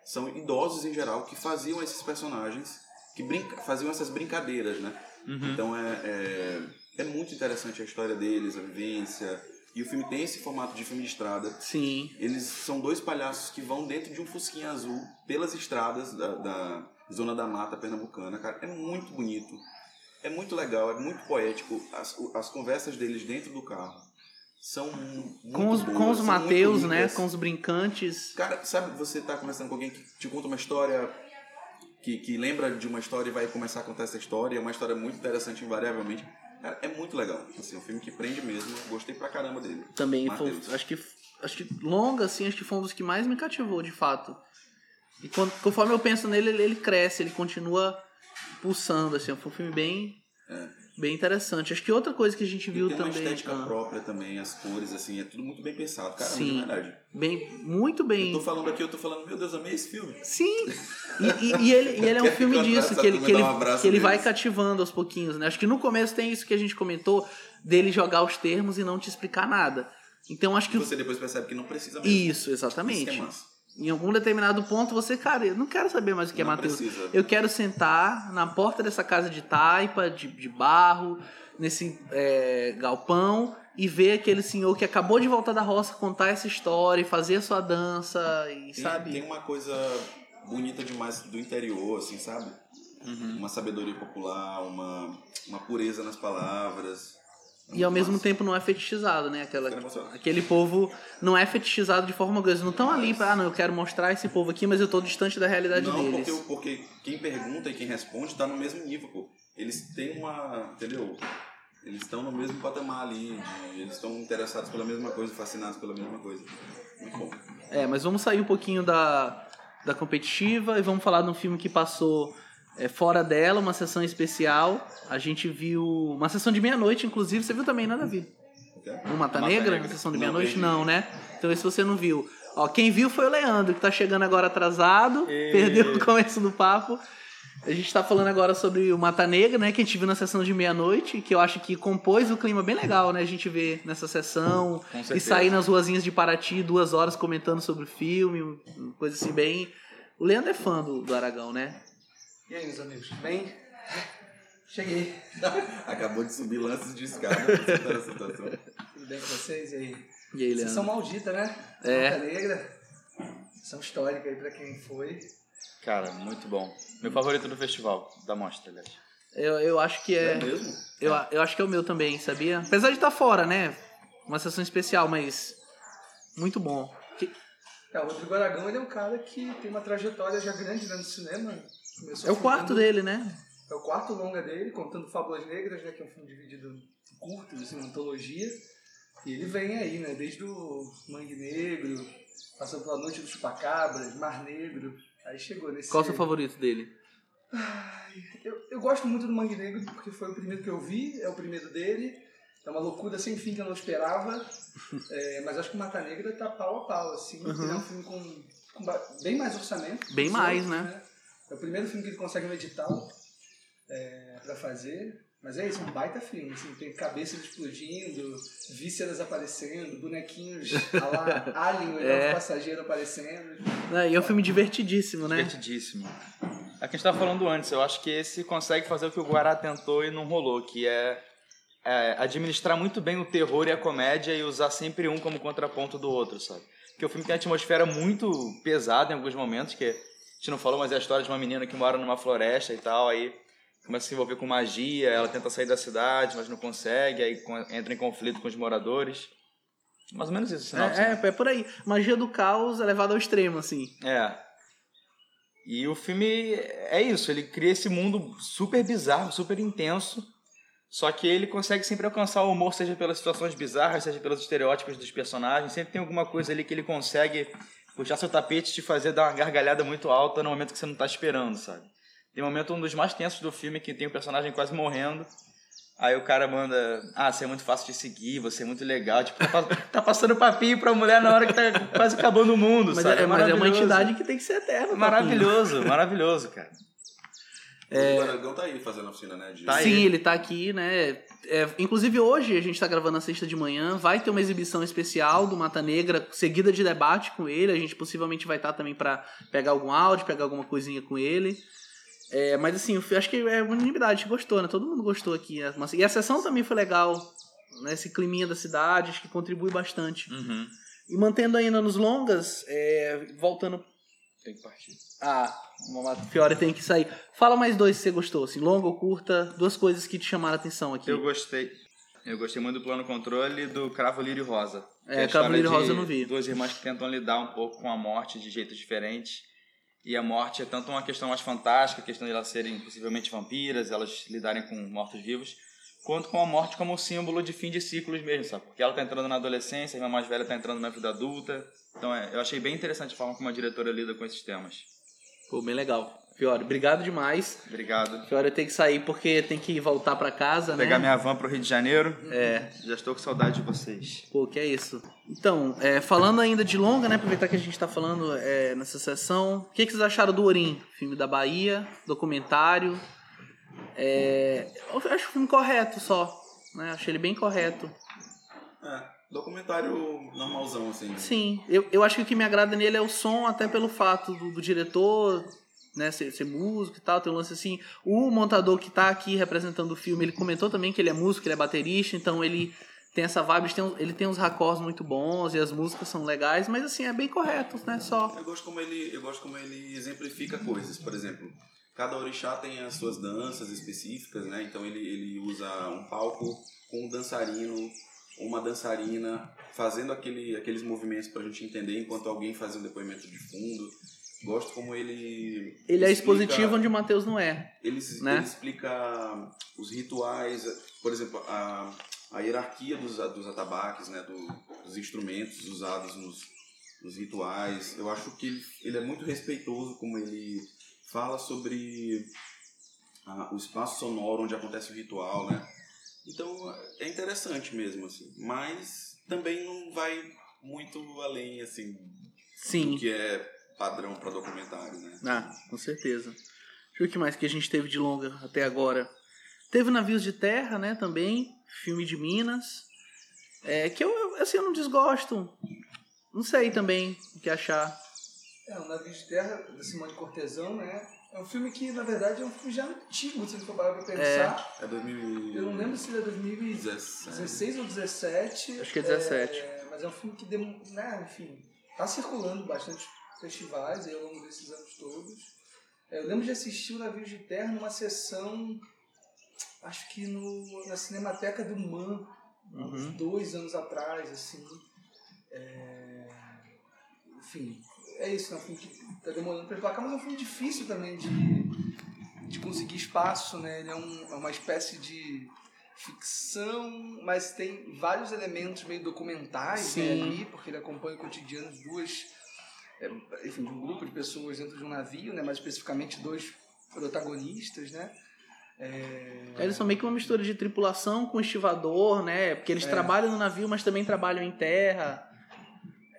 são idosos em geral, que faziam esses personagens, que brinca, faziam essas brincadeiras, né? Uhum. Então é, é, é muito interessante a história deles, a vivência. E o filme tem esse formato de filme de estrada. Sim. Eles são dois palhaços que vão dentro de um fusquinha azul pelas estradas da, da zona da mata pernambucana, cara. É muito bonito. É muito legal, é muito poético. As, as conversas deles dentro do carro são Com os, boas, com os Mateus, né? Com os brincantes. Cara, sabe, você tá conversando com alguém que te conta uma história que, que lembra de uma história e vai começar a contar essa história, é uma história muito interessante invariavelmente. Cara, é muito legal. Assim, é um filme que prende mesmo. Gostei pra caramba dele. Também foi, acho que acho que longa assim, acho que foi um dos que mais me cativou, de fato. E quando- conforme eu penso nele, ele, ele cresce, ele continua pulsando, assim. Foi um filme bem, É. bem interessante. Acho que outra coisa que a gente viu e tem uma também... estética ah, própria também, as cores, assim, é tudo muito bem pensado. Cara, Sim. de verdade. bem, muito bem... Eu tô falando aqui, eu tô falando, meu Deus, amei esse filme. Sim! E, e- e ele, e ele é um [laughs] filme disso, que ele, que e ele, um que ele vai cativando aos pouquinhos, né? Acho que no começo tem isso que a gente comentou, dele jogar os termos e não te explicar nada. Então acho E que... você depois percebe que não precisa mesmo. Isso, Isso exatamente. que é massa. Em algum determinado ponto você, cara, eu não quero saber mais o que é Não Matheus. precisa. Eu quero sentar na porta dessa casa de taipa, de, de barro, nesse é, galpão e ver aquele senhor que acabou de voltar da roça contar essa história e fazer a sua dança e Tem, sabe? tem uma coisa bonita demais do interior, assim, sabe? Uhum. Uma sabedoria popular, uma, uma pureza nas palavras. E ao mesmo tempo não é fetichizado, né? Aquela, aquele povo não é fetichizado de forma alguma. Eles não estão ali pra, ah, não, eu quero mostrar esse povo aqui, mas eu tô distante da realidade Não, deles. porque, porque quem pergunta e quem responde tá no mesmo nível, pô. Eles têm uma. Entendeu? Eles estão no mesmo patamar ali, de- eles estão interessados pela mesma coisa, fascinados pela mesma coisa. Muito bom. É, mas vamos sair um pouquinho da, da competitiva e vamos falar de um filme que passou é, fora dela, uma sessão especial. A gente viu uma sessão de meia-noite, inclusive. Você viu também, né, Davi? No Mata Mata Negra, Negra. na sessão de meia-noite? Não, né? Então esse você não viu. Ó, quem viu foi o Leandro, que tá chegando agora atrasado, E- perdeu o começo do papo. A gente tá falando agora sobre o Mata Negra, né? Que a gente viu na sessão de meia-noite, que eu acho que compôs o clima bem legal, né? A gente vê nessa sessão e sair nas ruazinhas de Paraty duas horas comentando sobre o filme, coisa assim bem. O Leandro é fã do, do Aragão, né? E aí, meus amigos, tudo bem? Cheguei. [laughs] Acabou de subir lances de escada pra situação. Tudo bem com vocês? E aí? E aí, Vocês são Leandro? maldita, né? É. Mata Negra. São histórica aí pra quem foi. Cara, muito bom. Meu favorito do festival, da mostra, aliás. Eu, eu acho que É é. mesmo? Eu, eu acho que é o meu também, sabia? Apesar de estar fora, né? Uma sessão especial, mas. Muito bom. Que- É, o Rodrigo Aragão ele é um cara que tem uma trajetória já grande né, no cinema. Começou É o quarto dele, né? É o quarto longa dele, contando Fábulas Negras, né, que é um filme dividido em curtas, assim, uma antologia. E ele vem aí, né, desde o Mangue Negro, passou pela Noite dos Chupacabras, Mar Negro, aí chegou nesse... Qual é o seu favorito dele? Eu, eu gosto muito do Mangue Negro porque foi o primeiro que eu vi, é o primeiro dele. É uma loucura sem fim que eu não esperava. É, mas acho que o Mata Negra tá pau a pau, assim. Uhum. É um filme com, com bem mais orçamento. Bem mais, outros, né? É o primeiro filme que ele consegue um edital é, pra fazer. Mas é isso, um baita filme. Assim, tem cabeças explodindo, vísceras aparecendo, bonequinhos [laughs] a lá, Alien, o É. passageiro aparecendo. É, e é um filme divertidíssimo, né? Divertidíssimo. É o que a gente estava falando antes. Eu acho que esse consegue fazer o que o Guará tentou e não rolou, que é, é administrar muito bem o terror e a comédia e usar sempre um como contraponto do outro, sabe? Porque o filme tem uma atmosfera muito pesada em alguns momentos, que a gente não falou, mas é a história de uma menina que mora numa floresta e tal, aí começa a se envolver com magia, ela tenta sair da cidade, mas não consegue, aí entra em conflito com os moradores. Mais ou menos isso, sinal. É, é, é por aí. Magia do caos é levada ao extremo, assim. É. E o filme é isso, ele cria esse mundo super bizarro, super intenso, só que ele consegue sempre alcançar o humor, seja pelas situações bizarras, seja pelos estereótipos dos personagens, sempre tem alguma coisa ali que ele consegue puxar seu tapete e te fazer dar uma gargalhada muito alta no momento que você não tá esperando, sabe? Tem um momento, um dos mais tensos do filme, que tem o personagem quase morrendo, Aí o cara manda, ah, você é muito fácil de seguir, você é muito legal. Tipo, tá, tá passando papinho pra mulher na hora que tá quase acabando o mundo, Mas, sabe? é, mas é uma entidade que tem que ser eterna. papinho. Maravilhoso, maravilhoso, cara. O Aragão tá aí fazendo a oficina, né? De... Tá aí. Sim, ele tá aqui, né? É, inclusive hoje, a gente tá gravando na sexta de manhã, vai ter uma exibição especial do Mata Negra, seguida de debate com ele. A gente possivelmente vai estar também pra pegar algum áudio, pegar alguma coisinha com ele. É, mas assim, eu acho que é unanimidade, gostou, né? Todo mundo gostou aqui. né? Mas- E a sessão também foi legal, né? Esse climinha da cidade, acho que contribui bastante. Uhum. E mantendo ainda nos longas, é, voltando Tem que partir. ah, uma Fiore tem que sair. Fala mais dois se você gostou, assim, longa ou curta, duas coisas que te chamaram a atenção aqui. Eu gostei. Eu gostei muito do plano controle e do Cravo Lírio Rosa. É, a Cravo Lírio Rosa eu não vi. Duas irmãs que tentam lidar um pouco com a morte de jeitos diferentes. E a morte é tanto uma questão mais fantástica, a questão de elas serem possivelmente vampiras, elas lidarem com mortos-vivos, quanto com a morte como símbolo de fim de ciclos mesmo, sabe? Porque ela tá entrando na adolescência, a irmã mais velha tá entrando na vida adulta. Então é, eu achei bem interessante a forma como a diretora lida com esses temas. Pô, bem legal. Fiore, obrigado demais. Obrigado. Fiore tem que sair porque tem que voltar pra casa, Pegar né? minha van pro Rio de Janeiro. É. Já estou com saudade de vocês. Pô, que é isso. Então, é, falando ainda de longa, né? Aproveitar que a gente tá falando é, nessa sessão. O que, que vocês acharam do Orim? Filme da Bahia, documentário. É, eu acho o filme correto só. Né? Achei ele bem correto. É, documentário normalzão, assim. Sim, eu, eu acho que o que me agrada nele é o som, até pelo fato do, do diretor né, ser, ser músico e tal, tem um lance assim. O montador que tá aqui representando o filme, ele comentou também que ele é músico, ele é baterista, então ele tem essa vibe, ele tem, ele tem uns raccords muito bons e as músicas são legais, mas assim, é bem correto, né, só. Eu gosto como ele, eu gosto como ele exemplifica coisas. Por exemplo, cada orixá tem as suas danças específicas, né? Então ele, ele usa um palco com um dançarino, uma dançarina fazendo aquele, aqueles movimentos pra gente entender enquanto alguém faz um depoimento de fundo. Gosto como ele Ele é explica- expositivo onde o Matheus não é. ele, né? ele explica os rituais, por exemplo, a, a hierarquia dos, dos atabaques, né, do- dos instrumentos usados nos, nos rituais. Eu acho que ele, ele é muito respeitoso como ele fala sobre ah, o espaço sonoro onde acontece o ritual, né? Então é interessante mesmo, assim. Mas também não vai muito além, assim, Sim. do que é padrão para documentário, né? Ah, com certeza. Deixa eu ver o que mais que a gente teve de longa até agora. Teve Navios de Terra, né, também. Filme de Minas. É, que eu, assim, eu não desgosto. Não sei também o que achar. É, o Navio de Terra, da Simone Cortesão, né? É um filme que, na verdade, é um filme já antigo, se gente for parar pra pensar. É 2000 Eu não lembro se ele é 2016 ou 2017. Acho que é 17. É, mas é um filme que, dem- né, enfim, tá circulando bastante festivais aí ao longo desses anos todos. É, eu lembro de assistir o Navio de Terra numa sessão, acho que no, na Cinemateca do Man, há uns Uhum. dois anos atrás, assim. É, enfim, é isso, é um filme que tá demorando pra emplacar, mas é um filme difícil também de, de conseguir espaço, né? Ele é, um, é uma espécie de ficção, mas tem vários elementos meio documentais né, ali, porque ele acompanha o cotidiano de duas, é, enfim, de um grupo de pessoas dentro de um navio, né? Mais especificamente dois protagonistas, né? É, Eles são meio que uma mistura de tripulação com estivador, né? Porque eles É. trabalham no navio, mas também trabalham em terra.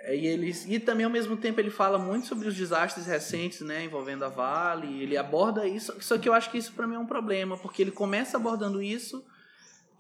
É, E, eles, e também, ao mesmo tempo, ele fala muito sobre os desastres recentes, né? Envolvendo a Vale. Ele aborda isso. Só que eu acho que isso pra mim é um problema, porque ele começa abordando isso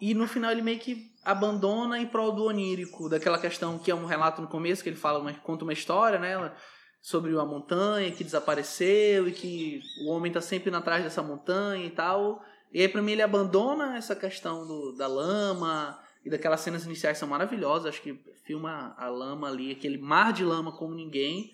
e no final ele meio que abandona em prol do onírico, daquela questão que é um relato no começo, que ele fala, uma, conta uma história, né? Sobre uma montanha que desapareceu e que o homem tá sempre atrás dessa montanha e tal. E aí, pra mim, ele abandona essa questão do, da lama e daquelas cenas iniciais são maravilhosas. Acho que filma a lama ali, aquele mar de lama como ninguém,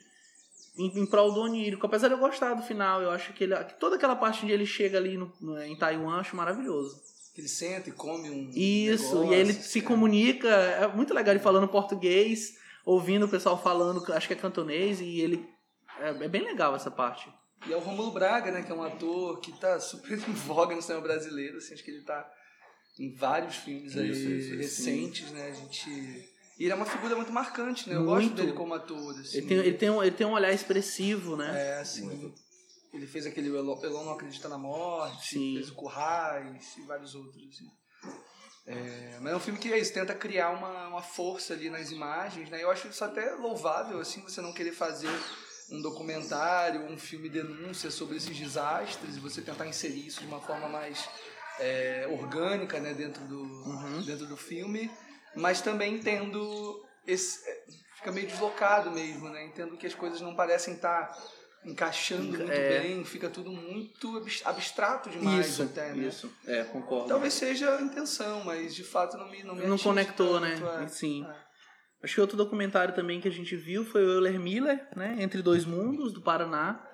em, em prol do onírico. Apesar de eu gostar do final, eu acho que ele, toda aquela parte onde ele chega ali no, em Taiwan, acho maravilhoso. ele senta e come um Isso, negócio, e aí ele se é. comunica, é muito legal ele falando português, ouvindo o pessoal falando, acho que é cantonês, e ele. É, é bem legal essa parte. E é o Rômulo Braga, né, que é um ator que tá super [laughs] em voga no cinema brasileiro, assim, acho que ele tá em vários filmes aí Isso, isso, isso, recentes, né, a gente... E ele é uma figura muito marcante, né, eu Muito. gosto dele como ator, assim. Ele tem, ele, tem um, ele tem um olhar expressivo, né? É, assim, ele fez aquele Elon Elon Não Acredita na Morte, Sim. fez o Currais e vários outros, assim. É, mas é um filme que é isso, tenta criar uma, uma força ali nas imagens, né? Eu acho isso até louvável, assim, você não querer fazer um documentário, um filme denúncia sobre esses desastres e você tentar inserir isso de uma forma mais é, orgânica, né, dentro do, Uhum. dentro do filme, mas também tendo esse é, fica meio deslocado mesmo, né? Entendo que as coisas não parecem estar encaixando muito É. bem, fica tudo muito abs- abstrato demais isso, até, né? isso. É, concordo. Talvez seja a intenção, mas de fato não me não, me Não conectou, tanto, né? é. Sim. É. Acho que outro documentário também que a gente viu foi o Euler Miller, né? Entre Dois Mundos, do Paraná.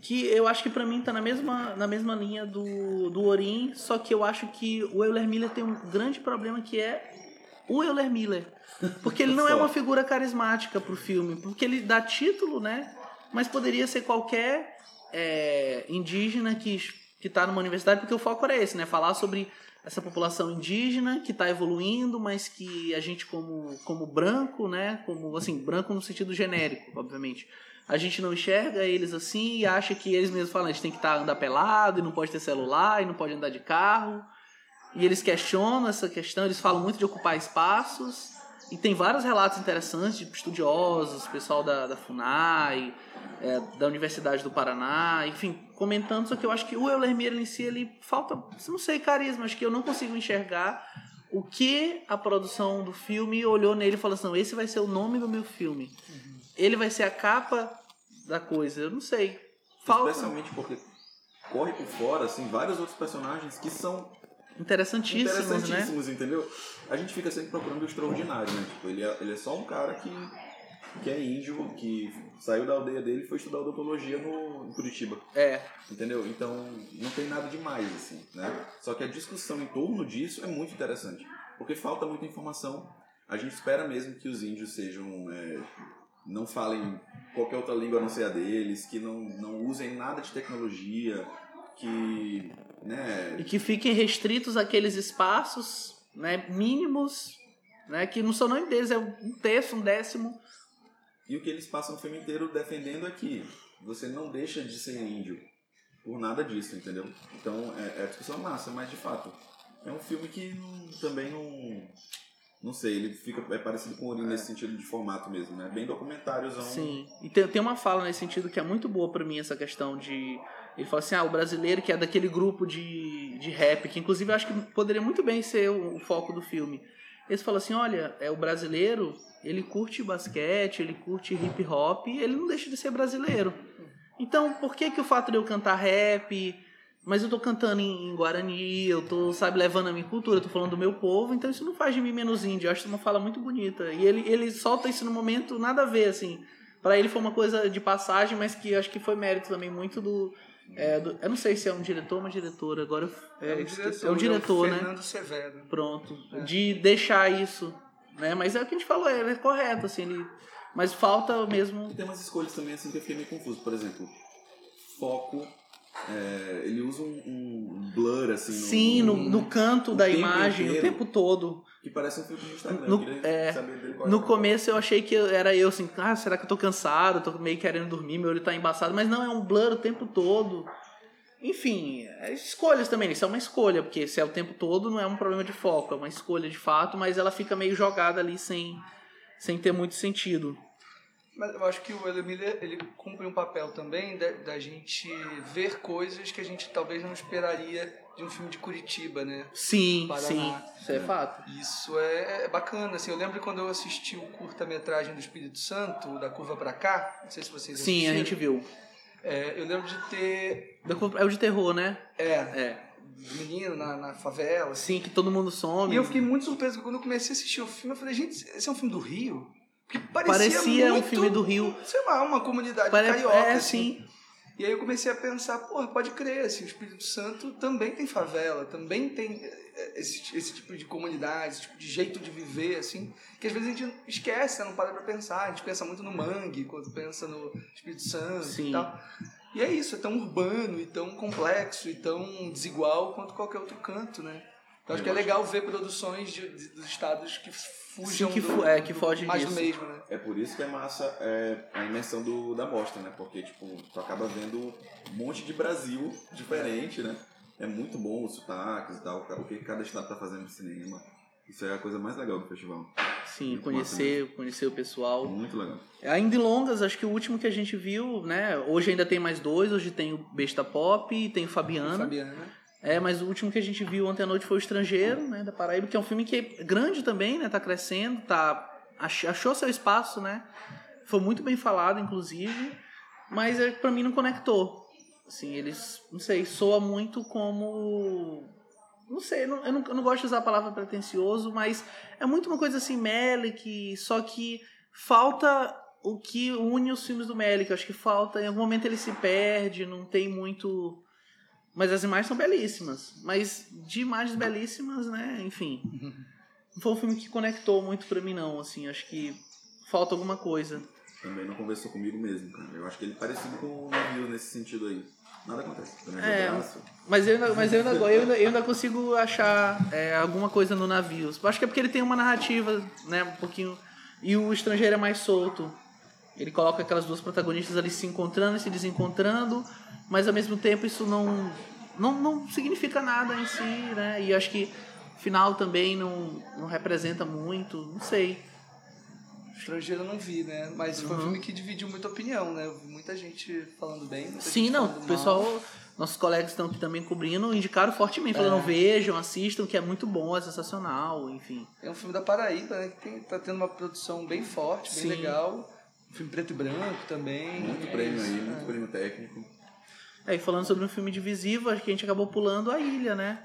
Que eu acho que pra mim tá na mesma, na mesma linha do, do Orim, só que eu acho que o Euler Miller tem um grande problema que é o Euler Miller. Porque ele não é uma figura carismática pro filme, porque ele dá título, né? Mas poderia ser qualquer é, indígena que, que tá numa universidade, porque o foco era esse, né? Falar sobre essa população indígena que está evoluindo, mas que a gente como, como branco, né, como assim, branco no sentido genérico, obviamente, a gente não enxerga eles assim e acha que eles mesmos falam, a gente tem que estar tá, andar pelado e não pode ter celular e não pode andar de carro. E eles questionam essa questão, eles falam muito de ocupar espaços. E tem vários relatos interessantes de estudiosos, pessoal da, da FUNAI, é, da Universidade do Paraná, enfim, comentando, só que eu acho que o Euler em si, ele falta, não sei, carisma, acho que eu não consigo enxergar o que a produção do filme olhou nele e falou assim, esse vai ser o nome do meu filme. Uhum. Ele vai ser a capa da coisa, eu não sei. Falta... Especialmente porque corre por fora, assim, vários outros personagens que são interessantíssimos, interessantíssimos né? entendeu? A gente fica sempre procurando o extraordinário, né? Tipo, ele é, ele é só um cara que, que é índio, que saiu da aldeia dele e foi estudar odontologia no, em Curitiba. É. Entendeu? Então, não tem nada demais, assim, né? Só que a discussão em torno disso é muito interessante. Porque falta muita informação. A gente espera mesmo que os índios sejam... É, não falem qualquer outra língua a não ser a deles, que não, não usem nada de tecnologia, que né? E que fiquem restritos àqueles espaços né, mínimos, né, que não são nem deles, é um terço, um décimo. E o que eles passam o filme inteiro defendendo é que você não deixa de ser índio por nada disso, entendeu? Então é, é discussão massa, mas de fato é um filme que não, também não. Não sei, ele fica é parecido com o Ori é. nesse sentido de formato mesmo, né? Bem documentáriozão. Sim. E tem, tem uma fala nesse sentido que é muito boa para mim, essa questão de ele fala assim: ah, o brasileiro que é daquele grupo de, de rap, que inclusive eu acho que poderia muito bem ser o, o foco do filme. Eles falam assim: olha, é o brasileiro, ele curte basquete, ele curte hip hop, ele não deixa de ser brasileiro. Então, por que que o fato de eu cantar rap, mas eu tô cantando em, em Guarani, eu tô, sabe, levando a minha cultura, eu tô falando do meu povo, então isso não faz de mim menos índio. Eu acho isso uma fala muito bonita. E ele, ele solta isso no momento nada a ver, assim. Para ele foi uma coisa de passagem, mas que acho que foi mérito também muito do, é, do, eu não sei se é um diretor ou uma diretora, agora é, é um diretor, é um diretor é né? Fernando Severo. Pronto. É. De deixar isso, né? Mas é o que a gente falou, é, é correto, assim, ele, mas falta mesmo. E tem umas escolhas também assim que eu fiquei meio confuso. Por exemplo, foco. É, ele usa um, um, blur assim. Sim, no, no, no canto da imagem inteiro. o tempo todo. Que parece um filme de Instagram. No, é, no começo eu achei que era eu assim, ah, será que eu tô cansado? Tô meio querendo dormir, meu olho tá embaçado. Mas não, é um blur o tempo todo. Enfim, é escolhas também, isso é uma escolha, porque se é o tempo todo não é um problema de foco, é uma escolha de fato, mas ela fica meio jogada ali sem, sem ter muito sentido. Mas eu acho que o Miller ele cumpre um papel também da, da gente ver coisas que a gente talvez não esperaria de um filme de Curitiba, né? Sim, Paraná. sim, isso é fato. Isso é, é, bacana, assim, eu lembro quando eu assisti o curta-metragem do Espírito Santo, da Curva para Cá, não sei se vocês Sim, a gente viu. É, eu lembro de ter... É o de terror, né? É. É. Menino na, na favela. Sim, que todo mundo some. E eu fiquei muito surpreso, porque quando eu comecei a assistir o filme, eu falei, gente, esse é um filme do Rio? Porque parecia, parecia muito, um filme do Rio. Sei lá, uma comunidade Pare... carioca. É, assim. sim. E aí eu comecei a pensar, porra, pode crer, assim, o Espírito Santo também tem favela, também tem eh, esse, esse tipo de comunidade, esse tipo de jeito de viver, assim, que às vezes a gente esquece, não para pra pensar. A gente pensa muito no mangue, quando pensa no Espírito Santo Sim. e tal. E é isso, é tão urbano e tão complexo e tão desigual quanto qualquer outro canto, né? Então acho que é legal ver produções de, de, dos estados que fujam Sim, que, do, é, que foge mais disso. do mesmo, né? É por isso que é massa é, a imersão do, da mostra, né? Porque, tipo, tu acaba vendo um monte de Brasil diferente, né? É muito bom os sotaques e tal, o que cada estado tá fazendo no cinema. Isso é a coisa mais legal do festival. Sim, muito conhecer, conhecer o pessoal. Muito legal. Ainda em longas, acho que o último que a gente viu, né? Hoje ainda tem mais dois, hoje tem o Besta Pop, tem o Fabiana. Fabiana. É, mas o último que a gente viu ontem à noite foi O Estrangeiro, né, da Paraíba, que é um filme que é grande também, né, tá crescendo, tá achou seu espaço, né? Foi muito bem falado, inclusive, mas é, para mim não conectou. Assim, eles, não sei, soa muito como não sei, eu não, eu não, gosto de usar a palavra pretencioso, mas é muito uma coisa assim, Melick, só que falta o que une os filmes do Melick. Acho que falta, em algum momento ele se perde, não tem muito mas as imagens são belíssimas. Mas de imagens belíssimas, né? Enfim. Não foi um filme que conectou muito pra mim, não. Assim, acho que falta alguma coisa. também não conversou comigo mesmo, cara. Eu acho que ele é parecido com o Navios nesse sentido aí. Nada acontece. Também É, é. Mas eu ainda, mas eu ainda, eu ainda, eu ainda consigo achar é, alguma coisa no navio. Acho que é porque ele tem uma narrativa, né, um pouquinho. E o estrangeiro é mais solto. Ele coloca aquelas duas protagonistas ali se encontrando e se desencontrando, mas ao mesmo tempo isso não, não, não significa nada em si, né? E acho que o final também não, não representa muito, não sei. Estrangeiro eu não vi, né? Mas foi um filme que dividiu muita opinião, né? Eu vi muita gente falando bem. Sim, não, o pessoal, nossos colegas estão aqui também cobrindo, indicaram fortemente, falando vejam, assistam, que é muito bom, é sensacional, enfim. É um filme da Paraíba, né? Que tem, tá tendo uma produção bem forte, bem Sim. legal. Um filme preto e branco também. Muito É prêmio isso, aí, é. muito prêmio técnico. É, e falando sobre um filme divisivo, acho que a gente acabou pulando a ilha, né?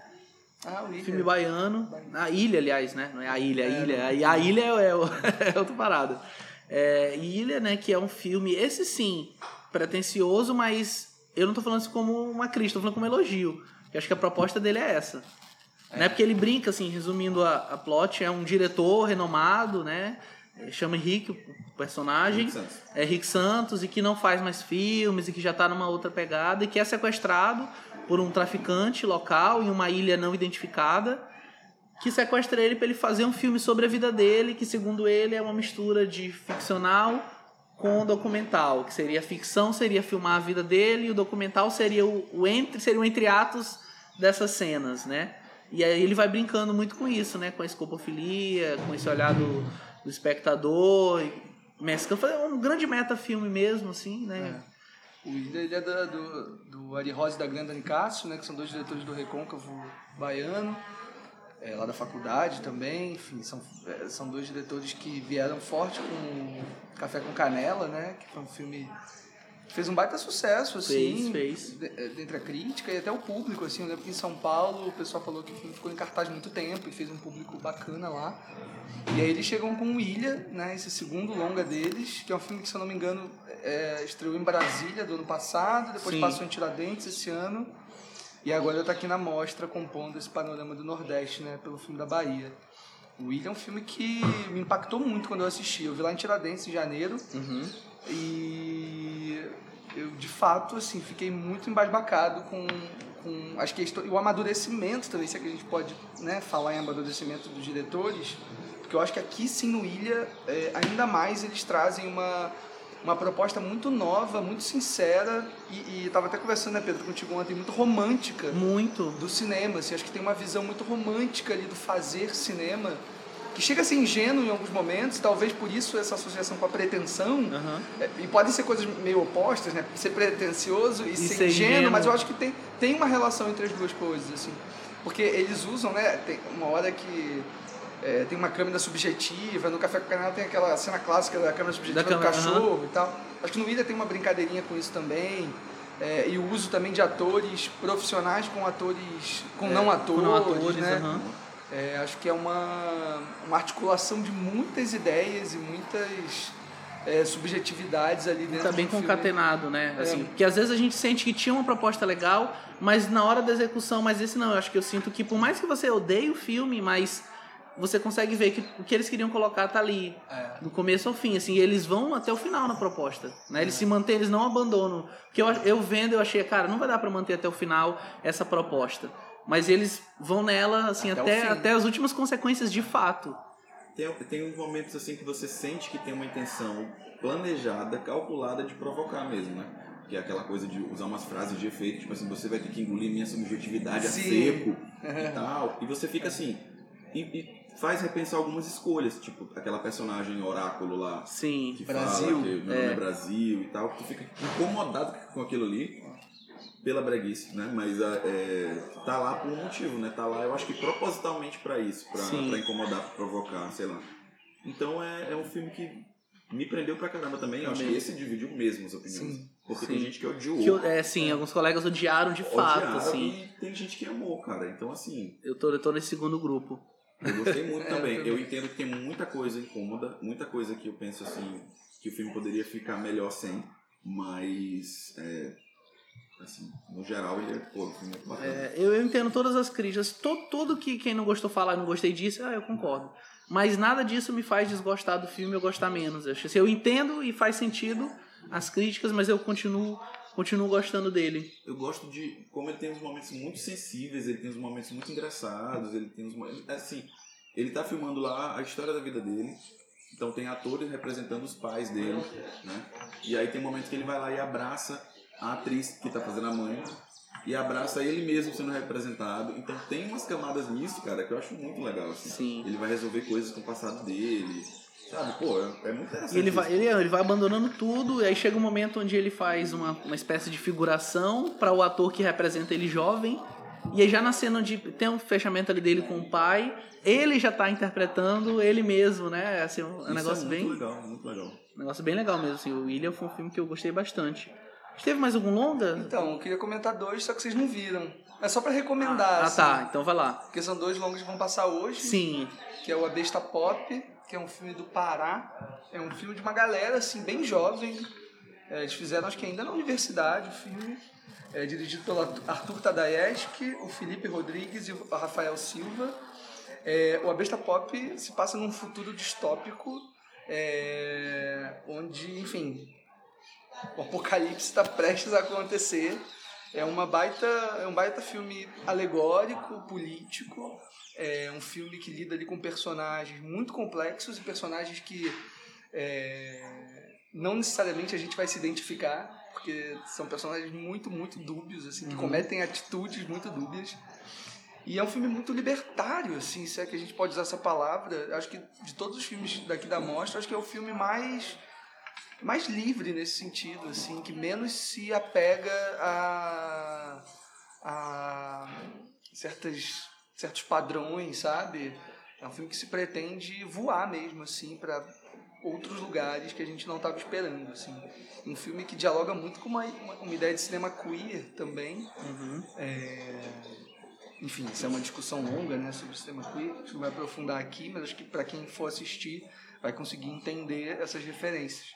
Ah, o Ilha. Filme baiano. A ilha, aliás, né? Não é a ilha, a É, ilha. A, a ilha é, é, o- [laughs] é outra parada. É, ilha, né? Que é um filme, esse sim, pretencioso, mas eu não tô falando isso como uma crítica, tô falando como elogio. Eu acho que a proposta dele é essa. Né? Porque ele brinca, assim, resumindo a, a plot, é um diretor renomado, né? Chama Henrique, o personagem. Henrique Santos. É Rick Santos e que não faz mais filmes e que já tá numa outra pegada e que é sequestrado por um traficante local em uma ilha não identificada que sequestra ele para ele fazer um filme sobre a vida dele, que segundo ele é uma mistura de ficcional com documental, que seria a ficção seria filmar a vida dele e o documental seria o, o entre seria o entre atos dessas cenas, né? E aí ele vai brincando muito com isso, né? Com a escopofilia, com esse olhar do, do espectador, mesclando, fazer um grande metafilme mesmo, assim, né? O Ilha ele é da- do, do Ari Rose e da Grande Nicásio, né? Que são dois diretores do Recôncavo Baiano. É, lá da faculdade também, enfim, são, é, são dois diretores que vieram forte com Café com Canela, né? Que foi um filme fez um baita sucesso, assim. Fez, fez. Dentre a crítica e até o público, assim. Eu lembro que em São Paulo o pessoal falou que o filme ficou em cartaz muito tempo e fez um público bacana lá. E aí eles chegam com o Ilha, né? Esse segundo longa deles, que é um filme que, se eu não me engano, é, estreou em Brasília do ano passado, depois Sim. passou em Tiradentes esse ano. E agora está aqui na mostra compondo esse panorama do Nordeste, né? Pelo filme da Bahia. O Ilha é um filme que me impactou muito quando eu assisti. Eu vi lá em Tiradentes em janeiro Uhum. E eu de fato assim fiquei muito embasbacado com, com as questões e o amadurecimento também se é que a gente pode né, falar em amadurecimento dos diretores porque eu acho que aqui sim no Ilha é, ainda mais eles trazem uma uma proposta muito nova muito sincera e, e tava até conversando né Pedro contigo ontem muito romântica Muito. do cinema. Assim, acho que tem uma visão muito romântica ali do fazer cinema, que chega a ser ingênuo em alguns momentos, talvez por isso essa associação com a pretensão. É, E podem ser coisas meio opostas, né? Ser pretencioso e, ser, ser ingênuo, ingênuo. mas eu acho que tem, tem uma relação entre as duas coisas, assim. Porque eles usam, né? Tem uma hora que é, tem uma câmera subjetiva, no Café com Canela tem aquela cena clássica da câmera subjetiva Da do câmera, cachorro e tal. Acho que no Ilha tem uma brincadeirinha com isso também. É, e o uso também de atores profissionais com atores com não atores, não atores, né? aham. É, acho que é uma, uma articulação de muitas ideias e muitas é, subjetividades ali dentro Tá bem do filme. concatenado, né? Assim, É. Porque às vezes a gente sente que tinha uma proposta legal, mas na hora da execução, mas esse não. Eu acho que eu sinto que por mais que você odeie o filme, mas você consegue ver que o que eles queriam colocar tá ali. É. Do começo ao fim, assim, eles vão até o final na proposta, né? Eles se mantêm, eles não abandonam. Porque eu, eu vendo, eu achei, cara, não vai dar pra manter até o final essa proposta. Mas eles vão nela, assim, Até até, até as últimas consequências de fato. Tem, tem uns momentos assim que você sente que tem uma intenção planejada, calculada de provocar mesmo, né? Que é aquela coisa de usar umas frases de efeito, tipo assim, você vai ter que engolir minha subjetividade a Sim. seco e [laughs] tal. E você fica assim. E, e faz repensar algumas escolhas, tipo aquela personagem oráculo lá Sim. que Brasil. fala que meu nome é Brasil e tal, que tu fica incomodado com aquilo ali pela breguice, né? Mas ah, é, tá lá por um motivo, né? Tá lá, eu acho que propositalmente pra isso, pra incomodar, pra provocar, sei lá. Então é, é um filme que me prendeu pra caramba também. Eu acho que esse dividiu mesmo as opiniões. Sim. Porque Sim. tem gente que odiou. Que, é, sim, alguns colegas odiaram de fato, odiaram, assim. E tem gente que amou, cara. Então, assim, Eu tô, eu tô nesse segundo grupo. eu gostei muito [laughs] É, também. eu Eu entendo que tem muita coisa incômoda, muita coisa que eu penso assim, que o filme poderia ficar melhor sem, mas é, assim, no geral ele é pô, filme muito bacana. É, eu, eu entendo todas as críticas. Todo, tudo que quem não gostou falar, não gostei disso, ah, eu concordo. mas nada disso me faz desgostar do filme ou gostar menos. Eu, assim, eu entendo e faz sentido as críticas, mas eu continuo continuo gostando dele. Eu gosto de como ele tem uns momentos muito sensíveis, ele tem uns momentos muito engraçados, ele tem uns. Assim, ele tá filmando lá a história da vida dele. Então tem atores representando os pais dele, né? E aí tem momentos que ele vai lá e abraça a atriz que tá fazendo a mãe e abraça ele mesmo sendo representado. Então tem umas camadas nisso, cara, que eu acho muito legal. Assim. Sim. Ele vai resolver coisas com o passado dele. Sabe, pô, é, é muito interessante. E ele vai, ele, ele vai abandonando tudo, e aí chega um momento onde ele faz uma, uma espécie de figuração para o ator que representa ele jovem. E aí já na cena onde tem um fechamento ali dele com o pai, ele já tá interpretando ele mesmo, né? Assim, um Isso negócio é muito bem. legal, muito legal. Um negócio bem legal mesmo, assim. O William foi um filme que eu gostei bastante. Teve mais algum longa? Então, eu queria comentar dois, só que vocês não viram. É só pra recomendar, Ah, assim, tá. Então vai lá. Porque são dois longos que vão passar hoje. Sim. que é o A Besta Pop, que é um filme do Pará. É um filme de uma galera, assim, bem jovem. É, eles fizeram, acho que ainda na universidade, o filme. É dirigido pelo Arthur Tadayeski, o Felipe Rodrigues e o Rafael Silva. É, o A Besta Pop se passa num futuro distópico, é, onde, enfim, o apocalipse está prestes a acontecer. É uma baita, é um baita filme alegórico, político. É um filme que lida ali com personagens muito complexos e personagens que é, não necessariamente a gente vai se identificar, porque são personagens muito, muito dúbios, assim, que cometem atitudes muito dúbias. E é um filme muito libertário, assim, se é que a gente pode usar essa palavra. Acho que de todos os filmes daqui da mostra, acho que é o filme mais mais livre nesse sentido, assim, que menos se apega a, a certas, certos padrões, sabe? É um filme que se pretende voar mesmo, assim, para outros lugares que a gente não estava esperando, assim. Um filme que dialoga muito com uma, uma, uma ideia de cinema queer também. É, enfim, isso é uma discussão longa, né, sobre o cinema queer. A gente não vai aprofundar aqui, mas acho que para quem for assistir vai conseguir entender essas referências.